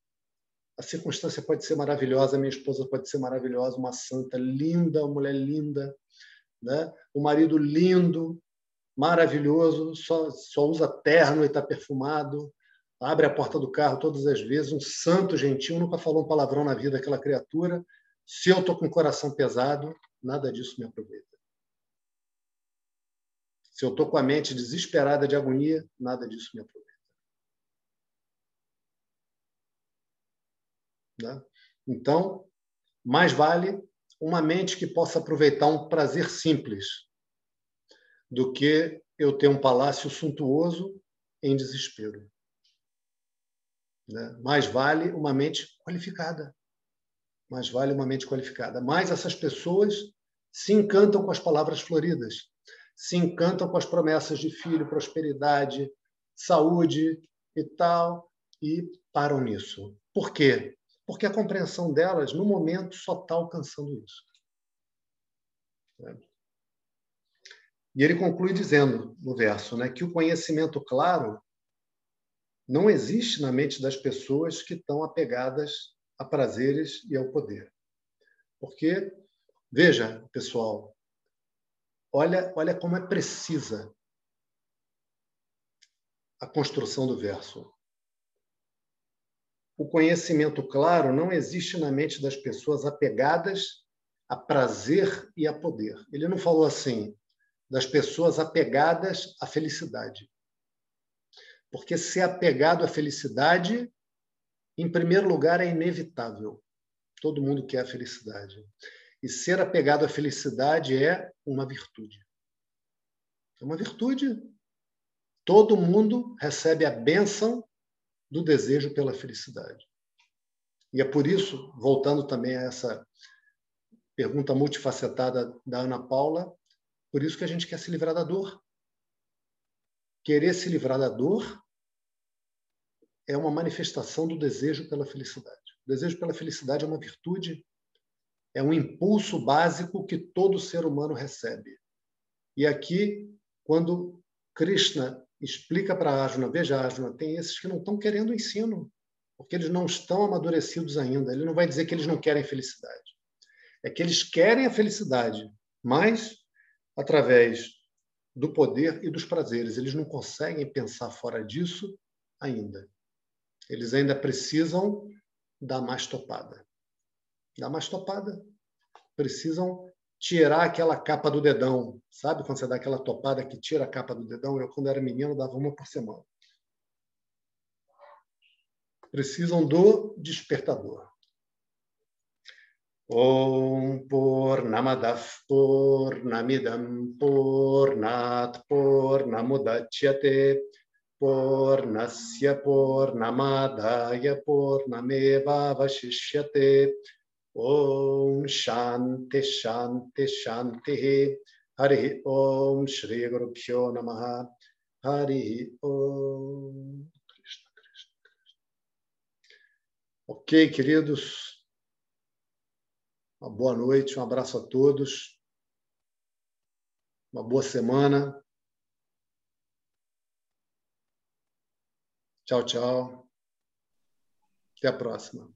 a circunstância pode ser maravilhosa, minha esposa pode ser maravilhosa, uma santa linda, uma mulher linda, né? o marido lindo, maravilhoso, só, só usa terno e está perfumado, abre a porta do carro todas as vezes, um santo gentil, nunca falou um palavrão na vida aquela criatura. Se eu estou com o coração pesado, nada disso me aproveita. Se eu estou com a mente desesperada de agonia, nada disso me aproveita. Né? Então, mais vale uma mente que possa aproveitar um prazer simples do que eu ter um palácio suntuoso em desespero. Né? Mais vale uma mente qualificada. Mais vale uma mente qualificada. Mas essas pessoas se encantam com as palavras floridas, se encantam com as promessas de filho, prosperidade, saúde e tal, e param nisso. Por quê? porque a compreensão delas, no momento, só está alcançando isso. E ele conclui dizendo, no verso, né, que o conhecimento claro não existe na mente das pessoas que estão apegadas a prazeres e ao poder. Porque, veja, pessoal, olha, olha como é precisa a construção do verso o conhecimento claro não existe na mente das pessoas apegadas a prazer e a poder. Ele não falou assim, das pessoas apegadas à felicidade. Porque ser apegado à felicidade, em primeiro lugar, é inevitável. Todo mundo quer a felicidade. E ser apegado à felicidade é uma virtude. É uma virtude. Todo mundo recebe a bênção do desejo pela felicidade. E é por isso, voltando também a essa pergunta multifacetada da Ana Paula, por isso que a gente quer se livrar da dor. Querer se livrar da dor é uma manifestação do desejo pela felicidade. O desejo pela felicidade é uma virtude, é um impulso básico que todo ser humano recebe. E aqui, quando Krishna explica para Arjuna, veja, Arjuna, tem esses que não estão querendo o ensino, porque eles não estão amadurecidos ainda. Ele não vai dizer que eles não querem felicidade. É que eles querem a felicidade, mas através do poder e dos prazeres. Eles não conseguem pensar fora disso ainda. Eles ainda precisam dar mais topada. Dar mais topada. Precisam tirar aquela capa do dedão. Sabe quando você dá aquela topada que tira a capa do dedão? Eu, quando era menino, dava uma por semana. Precisam do despertador. Om Purnamadav Purnamidam Purnat Purnamudachyate पूर्णस्य पूर्णमादाय पूर्णमेवावशिष्यते ॐ शान्ति शान्ति शान्तिः हरिः ॐ श्रीगुरुभ्यो नमः हरिः ॐ Ok, queridos? Uma boa noite, um abraço a todos. Uma boa semana. Tchau, tchau. Até a próxima.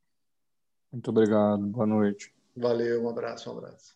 Muito obrigado. Boa noite. Valeu, um abraço, um abraço.